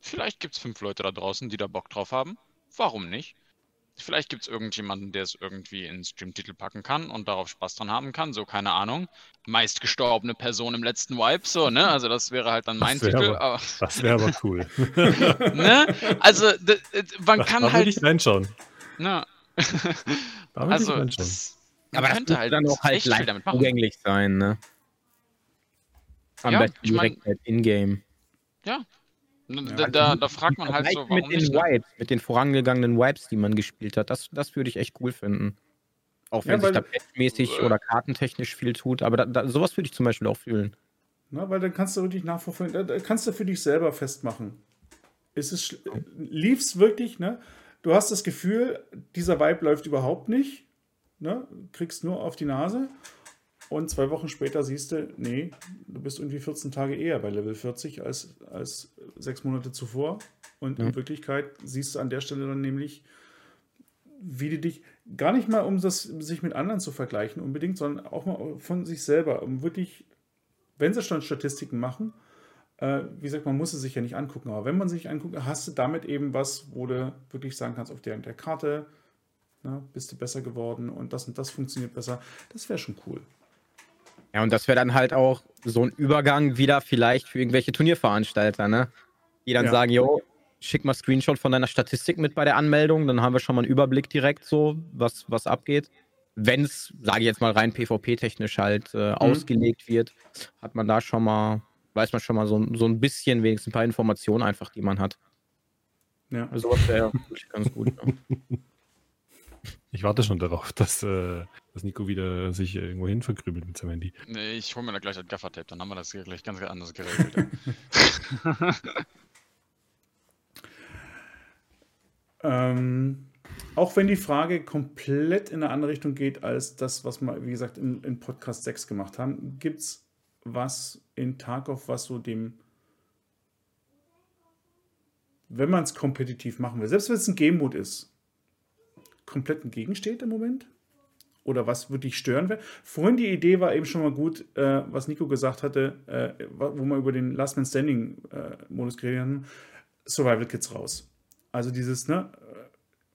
vielleicht gibt es fünf Leute da draußen, die da Bock drauf haben. Warum nicht? Vielleicht gibt es irgendjemanden, der es irgendwie in Streamtitel packen kann und darauf Spaß dran haben kann. So, keine Ahnung. Meist gestorbene Person im letzten Wipe, so, ne? Also, das wäre halt dann mein Titel. Aber, aber das wäre aber cool. ne? Also, man kann da halt. Ich reinschauen. Ne? da also, ich reinschauen. Das, aber das könnte halt dann auch halt leicht zugänglich sein, ne? Am ja, besten direkt ich mein, in-game. Ja, da, da, da, fragt man halt so, warum mit den nicht, Wipes, mit den vorangegangenen Wipes, die man gespielt hat, das, das würde ich echt cool finden. Auch wenn ja, sich da patchmäßig oder kartentechnisch viel tut, aber da, da, sowas würde ich zum Beispiel auch fühlen. Na, weil dann kannst du wirklich nachverfolgen, da, kannst du für dich selber festmachen. Ist es, lief's wirklich, ne? Du hast das Gefühl, dieser Vibe läuft überhaupt nicht, ne? Kriegst nur auf die Nase und zwei Wochen später siehst du, nee, du bist irgendwie 14 Tage eher bei Level 40 als, als sechs Monate zuvor. Und ja. in Wirklichkeit siehst du an der Stelle dann nämlich, wie du dich, gar nicht mal um das sich mit anderen zu vergleichen unbedingt, sondern auch mal von sich selber, um wirklich, wenn sie schon Statistiken machen, äh, wie gesagt, man muss es sich ja nicht angucken, aber wenn man sich anguckt, hast du damit eben was, wo du wirklich sagen kannst, auf der, der Karte na, bist du besser geworden und das und das funktioniert besser. Das wäre schon cool. Ja, und das wäre dann halt auch so ein Übergang wieder vielleicht für irgendwelche Turnierveranstalter, ne? Die dann ja. sagen, jo, schick mal Screenshot von deiner Statistik mit bei der Anmeldung, dann haben wir schon mal einen Überblick direkt so, was, was abgeht. Wenn es, sage ich jetzt mal, rein PvP-technisch halt äh, mhm. ausgelegt wird, hat man da schon mal, weiß man schon mal so, so ein bisschen, wenigstens ein paar Informationen einfach, die man hat. Ja. Also sowas wäre ganz gut. Ja. Ich warte schon darauf, dass, äh, dass Nico wieder sich irgendwo hin verkrümelt mit seinem Handy. Nee, ich hole mir da gleich ein Gaffertape, dann haben wir das hier gleich ganz anders geregelt. ähm, auch wenn die Frage komplett in eine andere Richtung geht als das, was wir, wie gesagt, in, in Podcast 6 gemacht haben, gibt es was in Tarkov, was so dem, wenn man es kompetitiv machen will, selbst wenn es ein Game Mode ist, komplett entgegensteht im Moment? Oder was wirklich stören wäre? Vorhin die Idee war eben schon mal gut, äh, was Nico gesagt hatte, äh, wo wir über den Last Man Standing äh, Modus geredet haben. Survival Kits raus. Also dieses, ne,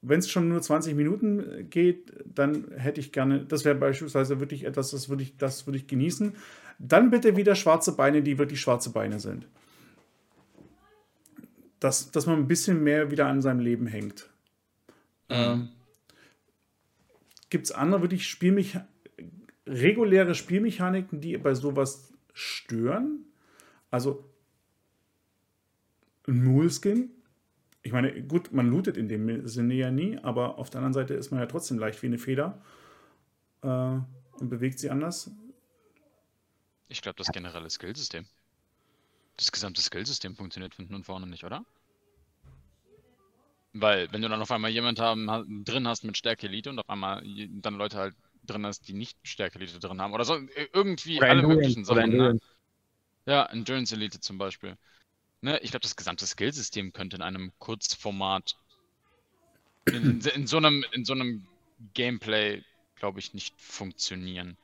wenn es schon nur 20 Minuten geht, dann hätte ich gerne, das wäre beispielsweise wirklich etwas, das würde ich, das würde ich genießen. Dann bitte wieder schwarze Beine, die wirklich schwarze Beine sind. Dass, dass man ein bisschen mehr wieder an seinem Leben hängt. Ähm, Gibt es andere wirklich Spielmech reguläre Spielmechaniken, die bei sowas stören? Also ein Muleskin. Ich meine, gut, man lootet in dem Sinne ja nie, aber auf der anderen Seite ist man ja trotzdem leicht wie eine Feder äh, und bewegt sie anders. Ich glaube, das generelle Skillsystem. Das gesamte Skillsystem funktioniert hinten und vorne nicht, oder? Weil, wenn du dann auf einmal jemanden haben, drin hast mit Stärke Elite und auf einmal dann Leute halt drin hast, die nicht Stärke Elite drin haben oder so, irgendwie Oder alle möglichen Sachen. Ne? Ja, Endurance Elite zum Beispiel. Ne, ich glaube, das gesamte Skillsystem könnte in einem Kurzformat in, in so einem in so einem Gameplay, glaube ich, nicht funktionieren.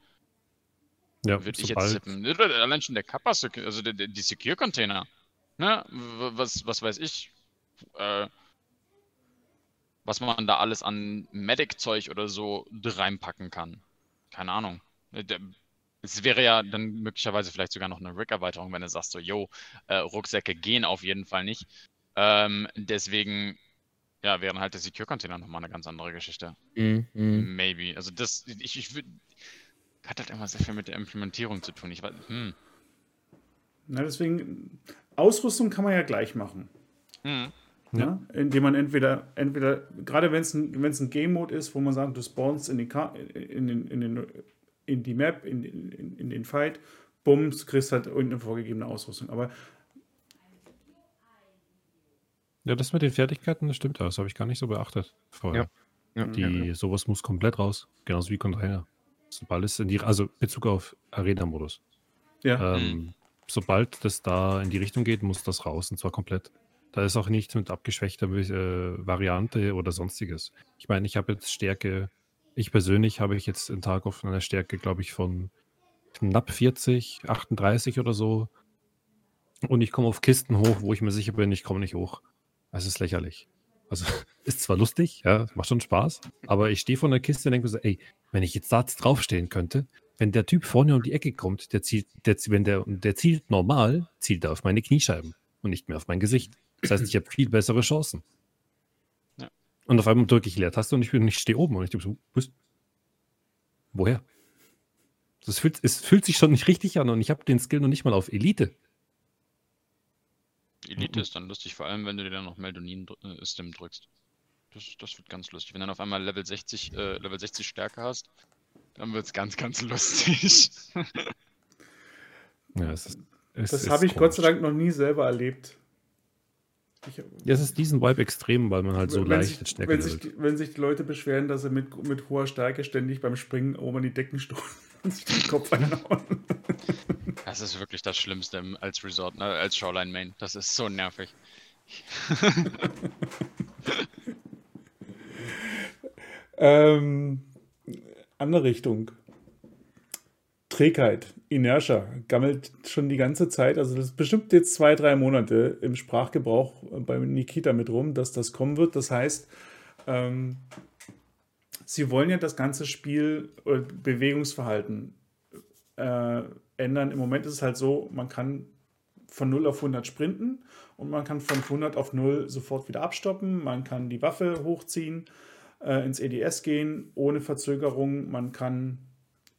Ja, Würde ich jetzt tippen. Allein schon der Kappa, also der, der, die Secure-Container. Ne? W- Was, was weiß ich. Äh, was man da alles an Medic-Zeug oder so reinpacken kann. Keine Ahnung. Äh, Es wäre ja dann möglicherweise vielleicht sogar noch eine Rig-Erweiterung, wenn du sagst so, yo, äh, Rucksäcke gehen auf jeden Fall nicht. Ähm, deswegen, ja, wären halt der Secure-Container nochmal eine ganz andere Geschichte. Mhm. mhm. Maybe. Also das, ich, ich würde, hat halt immer sehr viel mit der Implementierung zu tun. Ich weiß, hm. Na, deswegen, Ausrüstung kann man ja gleich machen. Hm. Ja. Indem man entweder, entweder gerade wenn es ein, wenn's ein Game-Mode ist, wo man sagt, du spawnst in, die, Ka in, den, in, den, in die Map, in, in, in den Fight, bums, kriegst halt irgendeine vorgegebene Ausrüstung. Aber ja, das mit den Fertigkeiten, das stimmt, das habe ich gar nicht so beachtet vorher. Ja, Die, sowas muss komplett raus, genauso wie Container. Sobald es in die, also Bezug auf Arena-Modus. ja, Ähm, sobald das da in die Richtung geht, muss das raus und zwar komplett. Da ist auch nichts mit abgeschwächter äh, Variante oder sonstiges. Ich meine, ich habe jetzt Stärke, ich persönlich habe ich jetzt in Tarkov eine Stärke, glaube ich, von knapp 40, 38 oder so. Und ich komme auf Kisten hoch, wo ich mir sicher bin, ich komme nicht hoch. Das ist lächerlich. Also ist zwar lustig, ja, macht schon Spaß, aber ich stehe vor einer Kiste und denke mir so, ey, wenn ich jetzt da draufstehen könnte, wenn der Typ vorne um die Ecke kommt, der zielt, der, wenn der, der zielt normal, zielt er auf meine Kniescheiben und nicht mehr auf mein Gesicht. Das heißt, ich habe viel bessere Chancen. Ja. Und auf einmal drücke ich Leertaste und ich, bin, ich stehe oben und ich denke so, was? woher? Das fühlt, es fühlt sich schon nicht richtig an und ich habe den Skill noch nicht mal auf Elite. Elite ist dann lustig, vor allem wenn du dir dann noch Meldonin-Stim drückst. Das, das wird ganz lustig. Wenn du dann auf einmal Level 60, äh, Level 60 Stärke hast, dann wird es ganz, ganz lustig. Ja, es ist, es das habe ich Gott sei komisch. Dank noch nie selber erlebt. Ich, Ja, es ist diesen Vibe extrem, weil man halt so wenn, leicht sich, Stärke wenn, sich, die- wenn sich die Leute beschweren, dass sie mit, mit hoher Stärke ständig beim Springen oben an die Decken stoßen und sich den Kopf einhauen. Das ist wirklich das Schlimmste im- als Resort, ne, als Shoreline Main. Das ist so nervig. Ähm, andere Richtung. Trägheit, Inertia, gammelt schon die ganze Zeit. Also das ist bestimmt jetzt zwei, drei Monate im Sprachgebrauch bei Nikita mit rum, dass das kommen wird. Das heißt, ähm, sie wollen ja das ganze Spiel oder Bewegungsverhalten äh, ändern. Im Moment ist es halt so, man kann von 0 auf 100 sprinten und man kann von 100 auf 0 sofort wieder abstoppen. Man kann die Waffe hochziehen, äh, ins EDS gehen, ohne Verzögerung. Man kann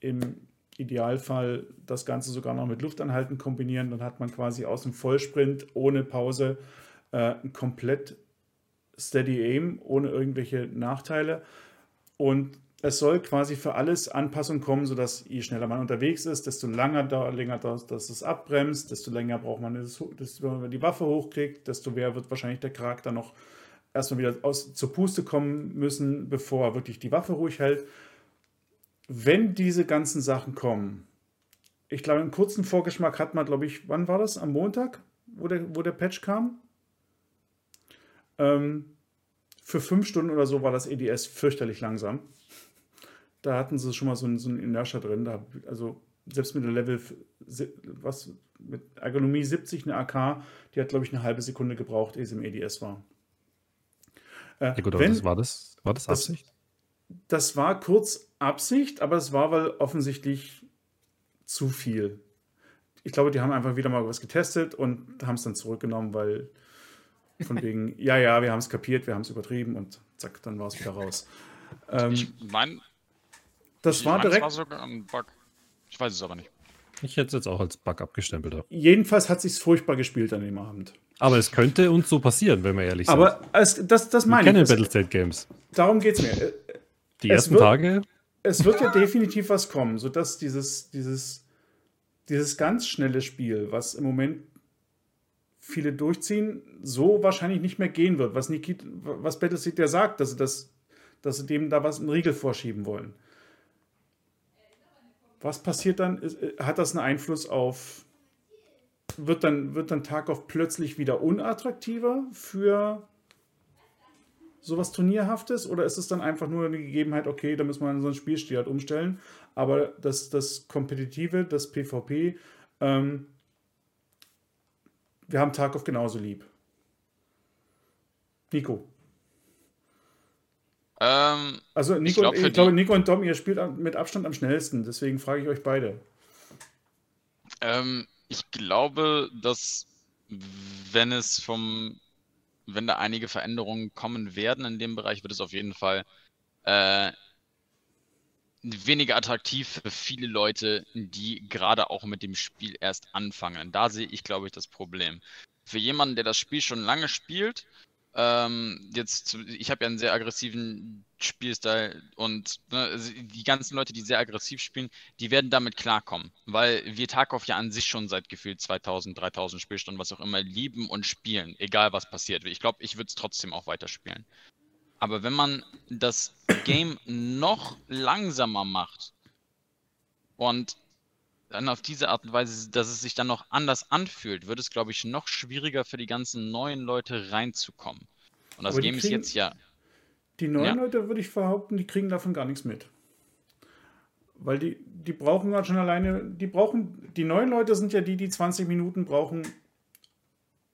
im Idealfall das Ganze sogar noch mit Luftanhalten kombinieren. Dann hat man quasi aus dem Vollsprint ohne Pause äh, komplett Steady Aim, ohne irgendwelche Nachteile. Und es soll quasi für alles Anpassung kommen, sodass je schneller man unterwegs ist, desto länger da, länger da, dass es abbremst, desto länger braucht man, das, desto man die Waffe hochkriegt, desto mehr wird wahrscheinlich der Charakter noch erstmal wieder aus, zur Puste kommen müssen, bevor er wirklich die Waffe ruhig hält. Wenn diese ganzen Sachen kommen, ich glaube, einen kurzen Vorgeschmack hat man, glaube ich, wann war das? Am Montag, wo der, wo der Patch kam? Ähm, für fünf Stunden oder so war das EDS fürchterlich langsam. Da hatten sie schon mal so einen, so einen Inertia drin. Da, also selbst mit der Level, was, mit Ergonomie 70, eine AK, die hat, glaube ich, eine halbe Sekunde gebraucht, ehe sie im EDS war. Äh, Ja gut, aber wenn- das war das, war das das- Absicht? das war kurz Absicht, aber es war weil offensichtlich zu viel. ich glaube, die haben einfach wieder mal was getestet und haben es dann zurückgenommen, weil von wegen, ja, ja, wir haben es kapiert, wir haben es übertrieben und zack, dann war es wieder raus. Ähm, Ich meine, das ich war mein, es direkt. war sogar ein Bug. Ich weiß es aber nicht. Ich hätte es jetzt auch als Bug abgestempelt. aber- Jedenfalls hat sich's furchtbar gespielt an dem Abend. Aber es könnte uns so passieren, wenn wir ehrlich sind. Aber es, das, das meine kennen ich. Es, Battlestate Games. darum geht es mir. Äh, Die es ersten wird- Tage, Es wird ja definitiv was kommen, sodass dieses, dieses, dieses ganz schnelle Spiel, was im Moment viele durchziehen, so wahrscheinlich nicht mehr gehen wird. Was, Nikit, was Battlefield ja sagt, dass sie, das, dass sie dem da was einen Riegel vorschieben wollen. Was passiert dann? Äh, Hat das einen Einfluss auf. Wird dann, wird dann Tarkov plötzlich wieder unattraktiver für sowas Turnierhaftes oder ist es dann einfach nur eine Gegebenheit, okay, da müssen wir unseren Spielstil halt umstellen, aber das, das Kompetitive, das PvP, ähm, wir haben Tarkov genauso lieb. Nico. Ähm, Also Nico, Ich glaub, ich, glaube, Nico und Dom, ihr spielt mit Abstand am schnellsten, deswegen frage ich euch beide. ähm, ich glaube, dass wenn es vom, wenn da einige Veränderungen kommen werden in dem Bereich, wird es auf jeden Fall äh, weniger attraktiv für viele Leute, die gerade auch mit dem Spiel erst anfangen. Da sehe ich, glaube ich, das Problem. Für jemanden, der das Spiel schon lange spielt, ähm, jetzt, ich habe ja einen sehr aggressiven Spielstil und ne, die ganzen Leute, die sehr aggressiv spielen, die werden damit klarkommen, weil wir Tarkov ja an sich schon seit gefühlt 2000, 3000 Spielstunden, was auch immer, lieben und spielen, egal was passiert. Ich glaube, ich würde es trotzdem auch weiterspielen. Aber wenn man das Game noch langsamer macht und dann auf diese Art und Weise, dass es sich dann noch anders anfühlt, wird es, glaube ich, noch schwieriger für die ganzen neuen Leute reinzukommen. Und das Aber Game ist kriegen- jetzt ja. Die neuen Ja. Leute, würde ich behaupten, die kriegen davon gar nichts mit. Weil die, die brauchen gerade schon alleine, die brauchen, die neuen Leute sind ja die, die 20 Minuten brauchen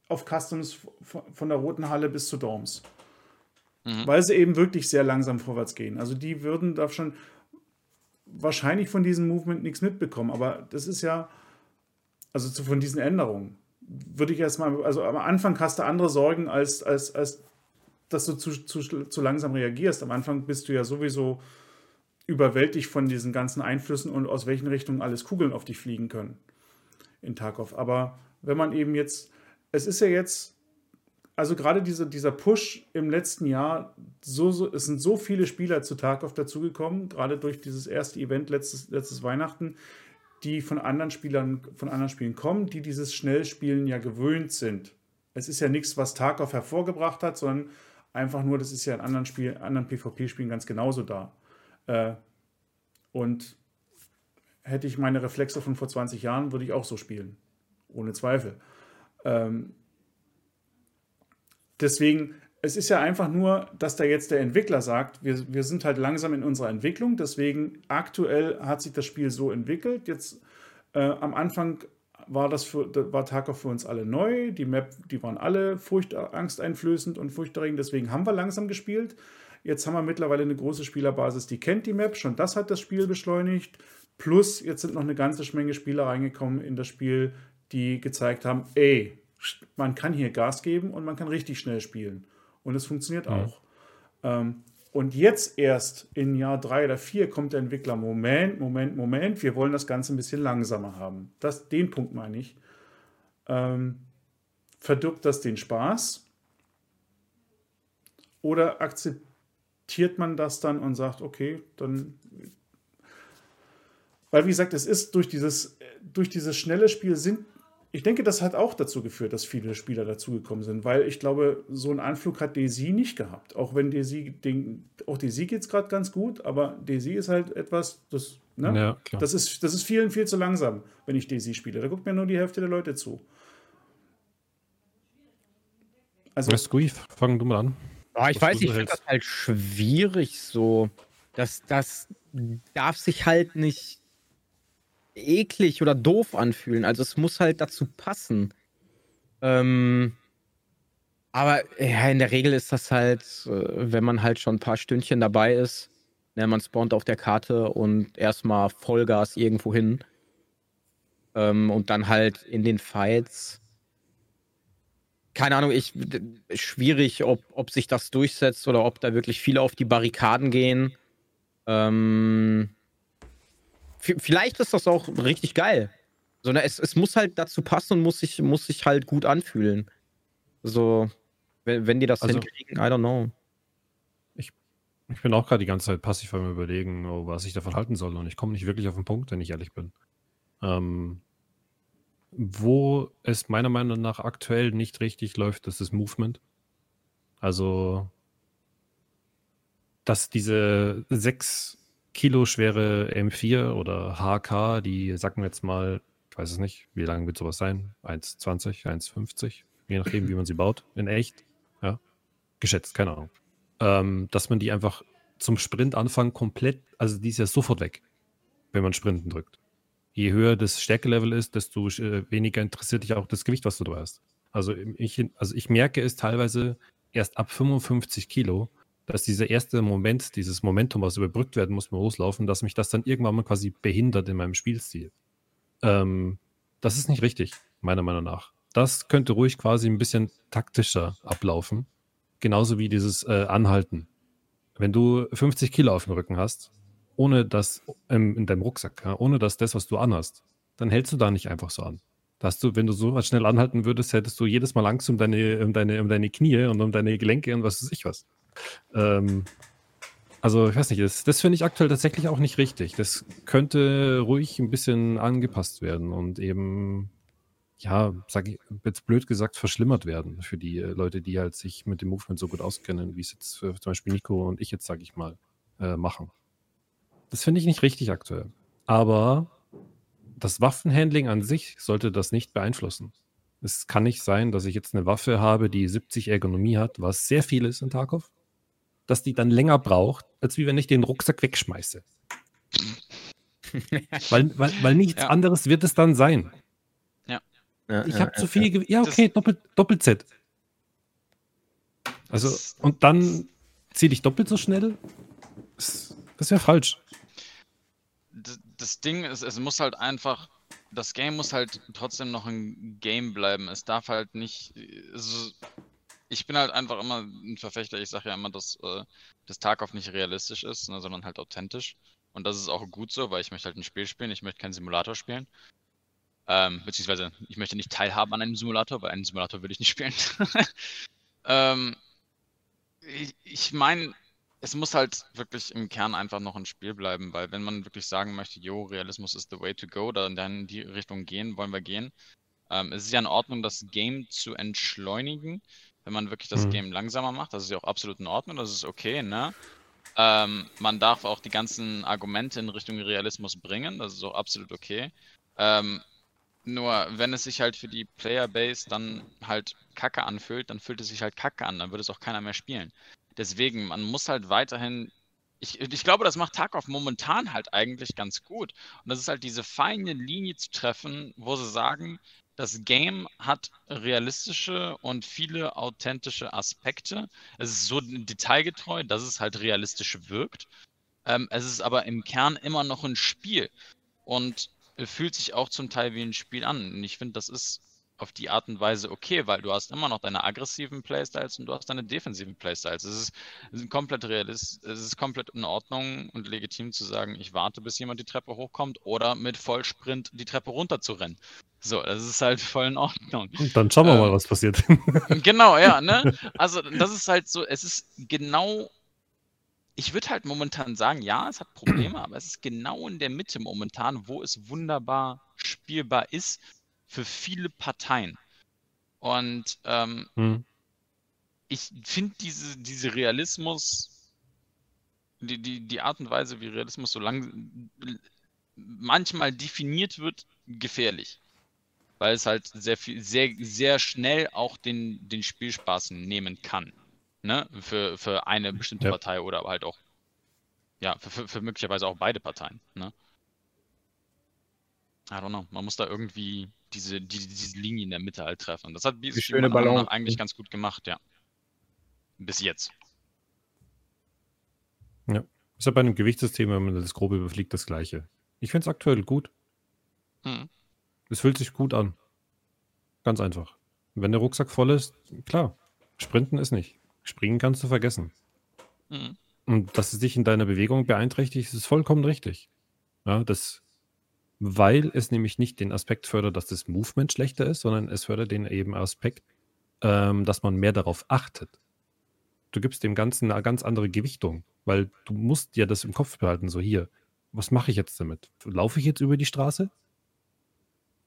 auf Customs von von der Roten Halle bis zu Dorms. Mhm. Weil sie eben wirklich sehr langsam vorwärts gehen. Also die würden da schon wahrscheinlich von diesem Movement nichts mitbekommen. Aber das ist ja, also zu, von diesen Änderungen, würde ich erstmal, also am Anfang hast du andere Sorgen, als, als, als dass du zu, zu, zu langsam reagierst. Am Anfang bist du ja sowieso überwältigt von diesen ganzen Einflüssen und aus welchen Richtungen alles Kugeln auf dich fliegen können in Tarkov. Aber wenn man eben jetzt, es ist ja jetzt, also gerade diese, dieser Push im letzten Jahr, so, so, es sind so viele Spieler zu Tarkov dazugekommen, gerade durch dieses erste Event letztes, letztes Weihnachten, die von anderen Spielern, von anderen Spielen kommen, die dieses Schnellspielen ja gewöhnt sind. Es ist ja nichts, was Tarkov hervorgebracht hat, sondern einfach nur, das ist ja in anderen Spielen, anderen PvP-Spielen ganz genauso da. Äh, und hätte ich meine Reflexe von vor 20 Jahren, würde ich auch so spielen. Ohne Zweifel. Ähm, deswegen, es ist ja einfach nur, dass da jetzt der Entwickler sagt, wir, wir sind halt langsam in unserer Entwicklung, deswegen aktuell hat sich das Spiel so entwickelt. Jetzt äh, am Anfang war das für, war Tarkov für uns alle neu. Die Map, die waren alle furcht, angsteinflößend und furchterregend, deswegen haben wir langsam gespielt. Jetzt haben wir mittlerweile eine große Spielerbasis, die kennt die Map, schon das hat das Spiel beschleunigt. Plus, jetzt sind noch eine ganze Menge Spieler reingekommen in das Spiel, die gezeigt haben, ey, man kann hier Gas geben und man kann richtig schnell spielen. Und es funktioniert auch. Ähm, und jetzt erst in Jahr drei oder vier kommt der Entwickler, Moment, Moment, Moment, wir wollen das Ganze ein bisschen langsamer haben. Das, den Punkt meine ich. Ähm, verdirbt das den Spaß? Oder akzeptiert man das dann und sagt, okay, dann. Weil, wie gesagt, es ist durch dieses, durch dieses schnelle Spiel sind. Ich denke, das hat auch dazu geführt, dass viele Spieler dazugekommen sind, weil ich glaube, so einen Anflug hat Daisy nicht gehabt. Auch wenn Daisy, den, auch Daisy geht es gerade ganz gut, aber Daisy ist halt etwas, das, ne? Ja, klar. das, ist, das ist vielen viel zu langsam, wenn ich Daisy spiele. Da guckt mir nur die Hälfte der Leute zu. Also, Ja, Squeef, fang du mal an. Ah, ich Was weiß, ich finde das halt schwierig so. Das, das darf sich halt nicht eklig oder doof anfühlen. Also es muss halt dazu passen. Ähm, aber ja, in der Regel ist das halt, äh, wenn man halt schon ein paar Stündchen dabei ist, ne, man spawnt auf der Karte und erstmal Vollgas irgendwo hin. Ähm, und dann halt in den Fights. Keine Ahnung, ich schwierig, ob, ob sich das durchsetzt oder ob da wirklich viele auf die Barrikaden gehen. Ähm, vielleicht ist das auch richtig geil. Sondern es, es muss halt dazu passen und muss sich, muss sich halt gut anfühlen. So, wenn, wenn die das also, hinkriegen, I don't know. Ich, ich bin auch gerade die ganze Zeit passiv am überlegen, oh, was ich davon halten soll. Und ich komme nicht wirklich auf den Punkt, wenn ich ehrlich bin. Ähm, wo es meiner Meinung nach aktuell nicht richtig läuft, das ist Movement. Also, dass diese 6 Kilo schwere M4 oder HK, die sagen wir jetzt mal ich weiß es nicht, wie lang wird sowas sein? 1,20, 1,50, je nachdem, wie man sie baut, in echt. Ja, geschätzt, keine Ahnung. Ähm, dass man die einfach zum Sprintanfang komplett, also die ist ja sofort weg, wenn man Sprinten drückt. Je höher das Stärkelevel ist, desto äh, weniger interessiert dich auch das Gewicht, was du da hast. Also ich, also ich merke es teilweise erst ab 55 Kilo, dass dieser erste Moment, dieses Momentum, was überbrückt werden muss beim Loslaufen, dass mich das dann irgendwann mal quasi behindert in meinem Spielstil. Ähm, das ist nicht richtig, meiner Meinung nach. Das könnte ruhig quasi ein bisschen taktischer ablaufen. Genauso wie dieses äh, Anhalten. Wenn du 50 Kilo auf dem Rücken hast, ohne das ähm, in deinem Rucksack, ja, ohne dass das, was du anhast, dann hältst du da nicht einfach so an. Da hast du, wenn du so schnell anhalten würdest, hättest du jedes Mal Angst um deine, um deine, um deine Knie und um deine Gelenke und was weiß ich was. Ähm, also, ich weiß nicht, das, das finde ich aktuell tatsächlich auch nicht richtig. Das könnte ruhig ein bisschen angepasst werden und eben, ja, sage ich jetzt blöd gesagt, verschlimmert werden für die äh, Leute, die halt sich mit dem Movement so gut auskennen, wie es jetzt für, zum Beispiel Nico und ich jetzt, sage ich mal, äh, machen. Das finde ich nicht richtig aktuell. Aber das Waffenhandling an sich sollte das nicht beeinflussen. Es kann nicht sein, dass ich jetzt eine Waffe habe, die 70 Ergonomie hat, was sehr viel ist in Tarkov dass die dann länger braucht, als wie wenn ich den Rucksack wegschmeiße. weil, weil, weil nichts ja. anderes wird es dann sein. Ja. Ich habe zu viel. Ja, okay, Doppel, Doppel-Z. Also, und dann ziehe ich doppelt so schnell? Das, das wäre falsch. Das, das Ding ist, es muss halt einfach das Game muss halt trotzdem noch ein Game bleiben. Es darf halt nicht. Also, ich bin halt einfach immer ein Verfechter, ich sage ja immer, dass äh, das Tarkov nicht realistisch ist, ne, sondern halt authentisch. Und das ist auch gut so, weil ich möchte halt ein Spiel spielen, ich möchte keinen Simulator spielen. Ähm, beziehungsweise ich möchte nicht teilhaben an einem Simulator, weil einen Simulator würde ich nicht spielen. ähm, ich, ich meine, es muss halt wirklich im Kern einfach noch ein Spiel bleiben, weil wenn man wirklich sagen möchte, jo, Realismus ist the way to go, dann in die Richtung gehen, wollen wir gehen. Ähm, es ist ja in Ordnung, das Game zu entschleunigen, wenn man wirklich das mhm. Game langsamer macht. Das ist ja auch absolut in Ordnung, das ist okay, ne? Ähm, man darf auch die ganzen Argumente in Richtung Realismus bringen, das ist auch absolut okay. Ähm, nur wenn es sich halt für die Playerbase dann halt kacke anfühlt, dann fühlt es sich halt kacke an, dann wird es auch keiner mehr spielen. Deswegen, man muss halt weiterhin. Ich, ich glaube, das macht Tarkov momentan halt eigentlich ganz gut. Und das ist halt diese feine Linie zu treffen, wo sie sagen, das Game hat realistische und viele authentische Aspekte. Es ist so detailgetreu, dass es halt realistisch wirkt. Ähm, es ist aber im Kern immer noch ein Spiel und fühlt sich auch zum Teil wie ein Spiel an. Und ich finde, das ist auf die Art und Weise okay, weil du hast immer noch deine aggressiven Playstyles und du hast deine defensiven Playstyles. Es ist, es ist komplett realistisch, es ist komplett in Ordnung und legitim zu sagen, ich warte, bis jemand die Treppe hochkommt oder mit Vollsprint die Treppe runter zu rennen. So, das ist halt voll in Ordnung. Und dann schauen wir ähm, mal, was passiert. genau, ja, ne? Also, das ist halt so, es ist genau ich würde halt momentan sagen, ja, es hat Probleme, aber es ist genau in der Mitte momentan, wo es wunderbar spielbar ist für viele Parteien. Und ähm, hm. ich finde diese, diese Realismus, die, die, die Art und Weise, wie Realismus so lang manchmal definiert wird, gefährlich. Weil es halt sehr viel, sehr, sehr schnell auch den, den Spielspaß nehmen kann. Ne? Für, für eine bestimmte ja. Partei oder halt auch, ja, für, für, für möglicherweise auch beide Parteien. Ne? I don't know. Man muss da irgendwie diese, die, diese Linie in der Mitte halt treffen. Und das hat BSG schöne Ballon. eigentlich ganz gut gemacht, ja. Bis jetzt. Ja. Ist ja bei einem Gewichtssystem, wenn man das grobe überfliegt, das gleiche. Ich finde es aktuell gut. Hm. Es fühlt sich gut an. Ganz einfach. Wenn der Rucksack voll ist, klar, sprinten ist nicht. Springen kannst du vergessen. Mhm. Und dass es dich in deiner Bewegung beeinträchtigt, ist vollkommen richtig. Ja, das, weil es nämlich nicht den Aspekt fördert, dass das Movement schlechter ist, sondern es fördert den eben Aspekt, ähm, dass man mehr darauf achtet. Du gibst dem Ganzen eine ganz andere Gewichtung, weil du musst dir das im Kopf behalten, so hier, was mache ich jetzt damit? Laufe ich jetzt über die Straße?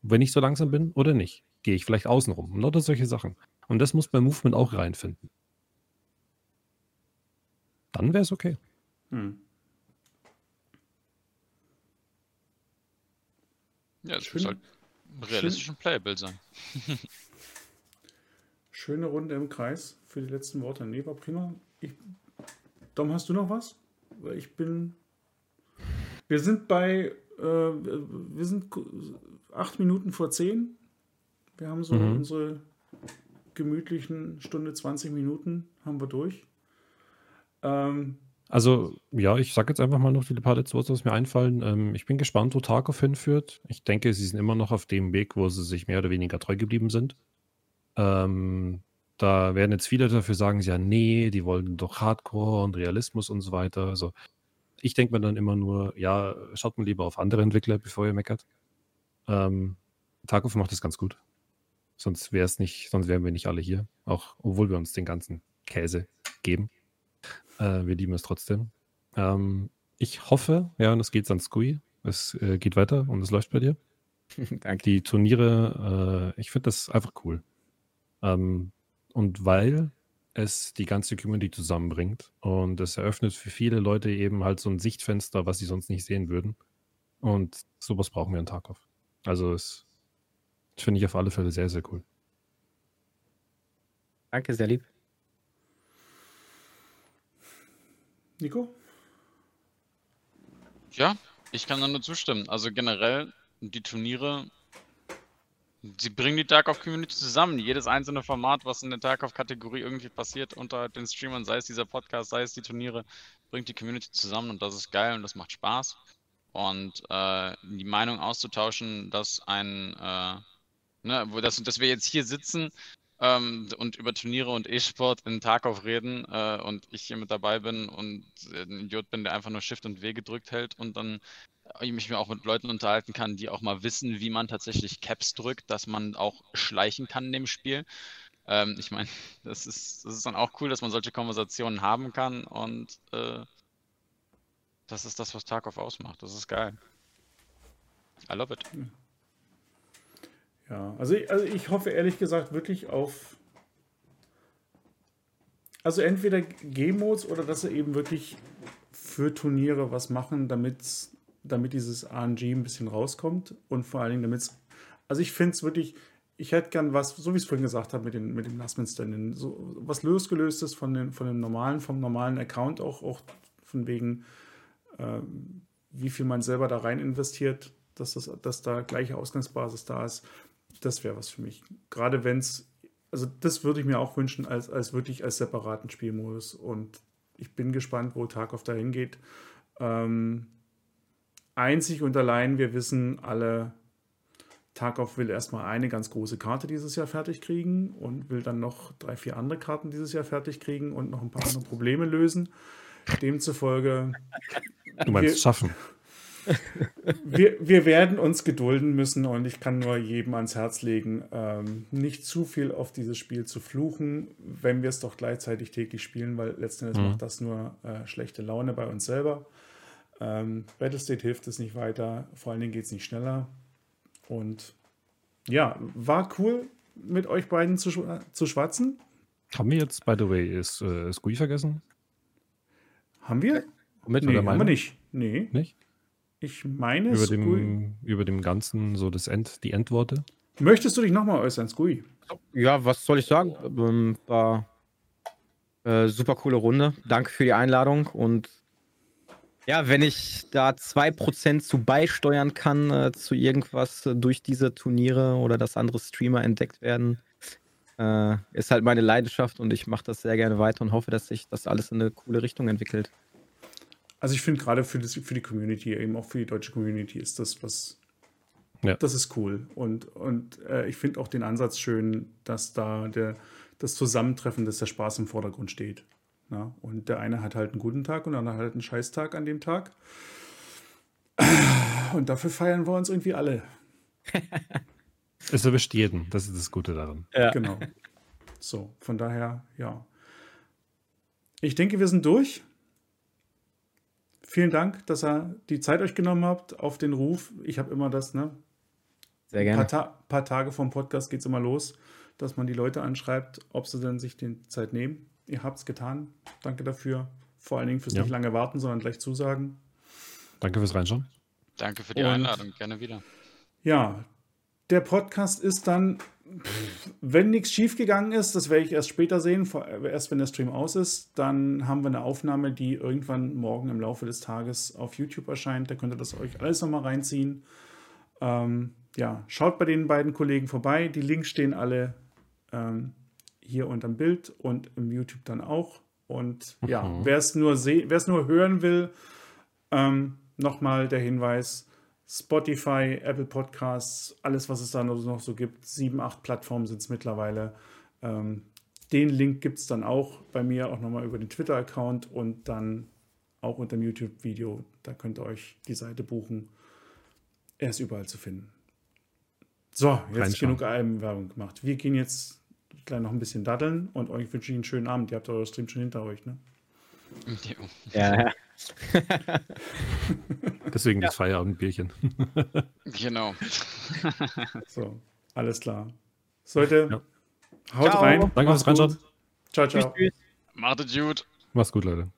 Wenn ich so langsam bin oder nicht? Gehe ich vielleicht außen rum? Und lauter solche Sachen. Und das muss beim Movement auch reinfinden. Dann wäre es okay. Hm. Ja, es Schön- muss halt realistisch und playable sein. Schöne Runde im Kreis für die letzten Worte. Nee, war prima. Ich, Dom, hast du noch was? Weil ich bin. Wir sind bei. Äh, wir sind acht Minuten vor zehn. Wir haben so Mhm. unsere gemütlichen Stunde 20 Minuten haben wir durch. Ähm, Also, ja, ich sage jetzt einfach mal noch die paar letzte Worte, was mir einfallen. Ähm, ich bin gespannt, wo Tarkov hinführt. Ich denke, sie sind immer noch auf dem Weg, wo sie sich mehr oder weniger treu geblieben sind. Ähm, da werden jetzt viele dafür sagen, ja, nee, die wollen doch Hardcore und Realismus und so weiter. Also, ich denke mir dann immer nur, ja, schaut mal lieber auf andere Entwickler, bevor ihr meckert. Ähm, Tarkov macht das ganz gut. Sonst wäre es nicht, sonst wären wir nicht alle hier. Auch obwohl wir uns den ganzen Käse geben. Äh, wir lieben es trotzdem. Ähm, ich hoffe, ja, und es geht an Scui. Es äh, geht weiter und es läuft bei dir. Danke. Die Turniere, äh, ich finde das einfach cool. Ähm, und weil es die ganze Community zusammenbringt und es eröffnet für viele Leute eben halt so ein Sichtfenster, was sie sonst nicht sehen würden. Und sowas brauchen wir an Tarkov. Also es finde ich auf alle Fälle sehr, sehr cool. Danke, sehr lieb. Nico? Ja, ich kann da nur zustimmen. Also generell, die Turniere, sie bringen die Tarkov Community zusammen. Jedes einzelne Format, was in der Tarkov Kategorie irgendwie passiert unter den Streamern, sei es dieser Podcast, sei es die Turniere, bringt die Community zusammen und das ist geil und das macht Spaß. Und äh, die Meinung auszutauschen, dass ein, äh, ne, wo das, dass wir jetzt hier sitzen ähm, und über Turniere und E-Sport in Tarkov reden äh, und ich hier mit dabei bin und ein Idiot bin, der einfach nur Shift und W gedrückt hält und dann ich mich auch mit Leuten unterhalten kann, die auch mal wissen, wie man tatsächlich Caps drückt, dass man auch schleichen kann in dem Spiel. Ähm, ich meine, das ist, das ist dann auch cool, dass man solche Konversationen haben kann und äh, das ist das, was Tarkov ausmacht. Das ist geil. I love it. Ja, also ich, also ich hoffe ehrlich gesagt wirklich auf. Also entweder G-Modes oder dass sie eben wirklich für Turniere was machen, damit, damit dieses RNG ein bisschen rauskommt und vor allen Dingen damit es. Also ich finde es wirklich, ich hätte gern was, so wie ich es vorhin gesagt habe mit, den, mit dem Last Man Standing, so was losgelöstes von, den, von dem normalen, vom normalen Account auch, auch von wegen, ähm, wie viel man selber da rein investiert, dass, das, dass da gleiche Ausgangsbasis da ist. Das wäre was für mich. Gerade wenn es, also das würde ich mir auch wünschen, als, als wirklich als separaten Spielmodus. Und ich bin gespannt, wo Tarkov da hingeht. Ähm, einzig und allein, wir wissen alle, Tarkov will erstmal eine ganz große Karte dieses Jahr fertig kriegen und will dann noch drei, vier andere Karten dieses Jahr fertig kriegen und noch ein paar andere Probleme lösen. Demzufolge, Du meinst Wir- schaffen. wir, wir werden uns gedulden müssen und ich kann nur jedem ans Herz legen, ähm, nicht zu viel auf dieses Spiel zu fluchen, wenn wir es doch gleichzeitig täglich spielen, weil letzten Endes Mhm. macht das nur äh, schlechte Laune bei uns selber. Ähm, Battlestate hilft es nicht weiter, vor allen Dingen geht es nicht schneller. Und ja, war cool, mit euch beiden zu, zu schwatzen. Haben wir jetzt, by the way, ist äh, Scui vergessen? Haben wir? Mit Nee, oder haben wir nicht. Nee, Nicht? ich meine, Über Skui- dem, über dem Ganzen, so das End, die Endworte? Möchtest du dich nochmal äußern, Skui? Ja, was soll ich sagen? Ähm, war äh, super coole Runde. Danke für die Einladung und ja, wenn ich da 2% zu beisteuern kann äh, zu irgendwas äh, durch diese Turniere oder dass andere Streamer entdeckt werden, äh, ist halt meine Leidenschaft und ich mache das sehr gerne weiter und hoffe, dass sich das alles in eine coole Richtung entwickelt. Also ich finde gerade für, das- für die Community, eben auch für die deutsche Community, ist das was, Ja. Das ist cool. Und, und äh, ich finde auch den Ansatz schön, dass da der, das Zusammentreffen, dass der Spaß im Vordergrund steht. Na? Und der eine hat halt einen guten Tag und der andere hat halt einen Scheißtag an dem Tag. Und dafür feiern wir uns irgendwie alle. Es erwischt jeden, das ist das Gute daran. Ja. Genau. So, von daher, ja. Ich denke, wir sind durch. Vielen Dank, dass ihr die Zeit euch genommen habt auf den Ruf. Ich habe immer das, ne? Sehr Ein gerne. paar, Ta paar Tage vom Podcast geht es immer los, dass man die Leute anschreibt, ob sie denn sich die Zeit nehmen. Ihr habt es getan. Danke dafür. Vor allen Dingen fürs Ja. nicht lange warten, sondern gleich zusagen. Danke fürs Reinschauen. Danke für die Und- Einladung. Gerne wieder. Ja, der Podcast ist dann, wenn nichts schiefgegangen ist, das werde ich erst später sehen, vor- erst wenn der Stream aus ist, dann haben wir eine Aufnahme, die irgendwann morgen im Laufe des Tages auf YouTube erscheint. Da könnt ihr das euch alles nochmal reinziehen. Ähm, ja, schaut bei den beiden Kollegen vorbei. Die Links stehen alle ähm, hier unterm Bild und im YouTube dann auch. Und ja, Mhm. wer es nur, seh- wer es nur hören will, ähm, nochmal der Hinweis: Spotify, Apple Podcasts, alles, was es da noch so gibt. Sieben, acht Plattformen sind es mittlerweile. Ähm, den Link gibt es dann auch bei mir, auch nochmal über den Twitter-Account und dann auch unter dem YouTube-Video. Da könnt ihr euch die Seite buchen. Er ist überall zu finden. So, jetzt genug Albenwerbung gemacht. Wir gehen jetzt gleich noch ein bisschen daddeln und euch wünsche ich einen schönen Abend. Ihr habt euer Stream schon hinter euch, ne? Ja, ja. Deswegen das Feierabendbierchen. Genau. So, alles klar. Leute, Ja. haut Ciao. rein. Danke fürs Reinschauen. Ciao, ciao. Tschüss, tschüss. Macht es gut. Mach's gut, Leute.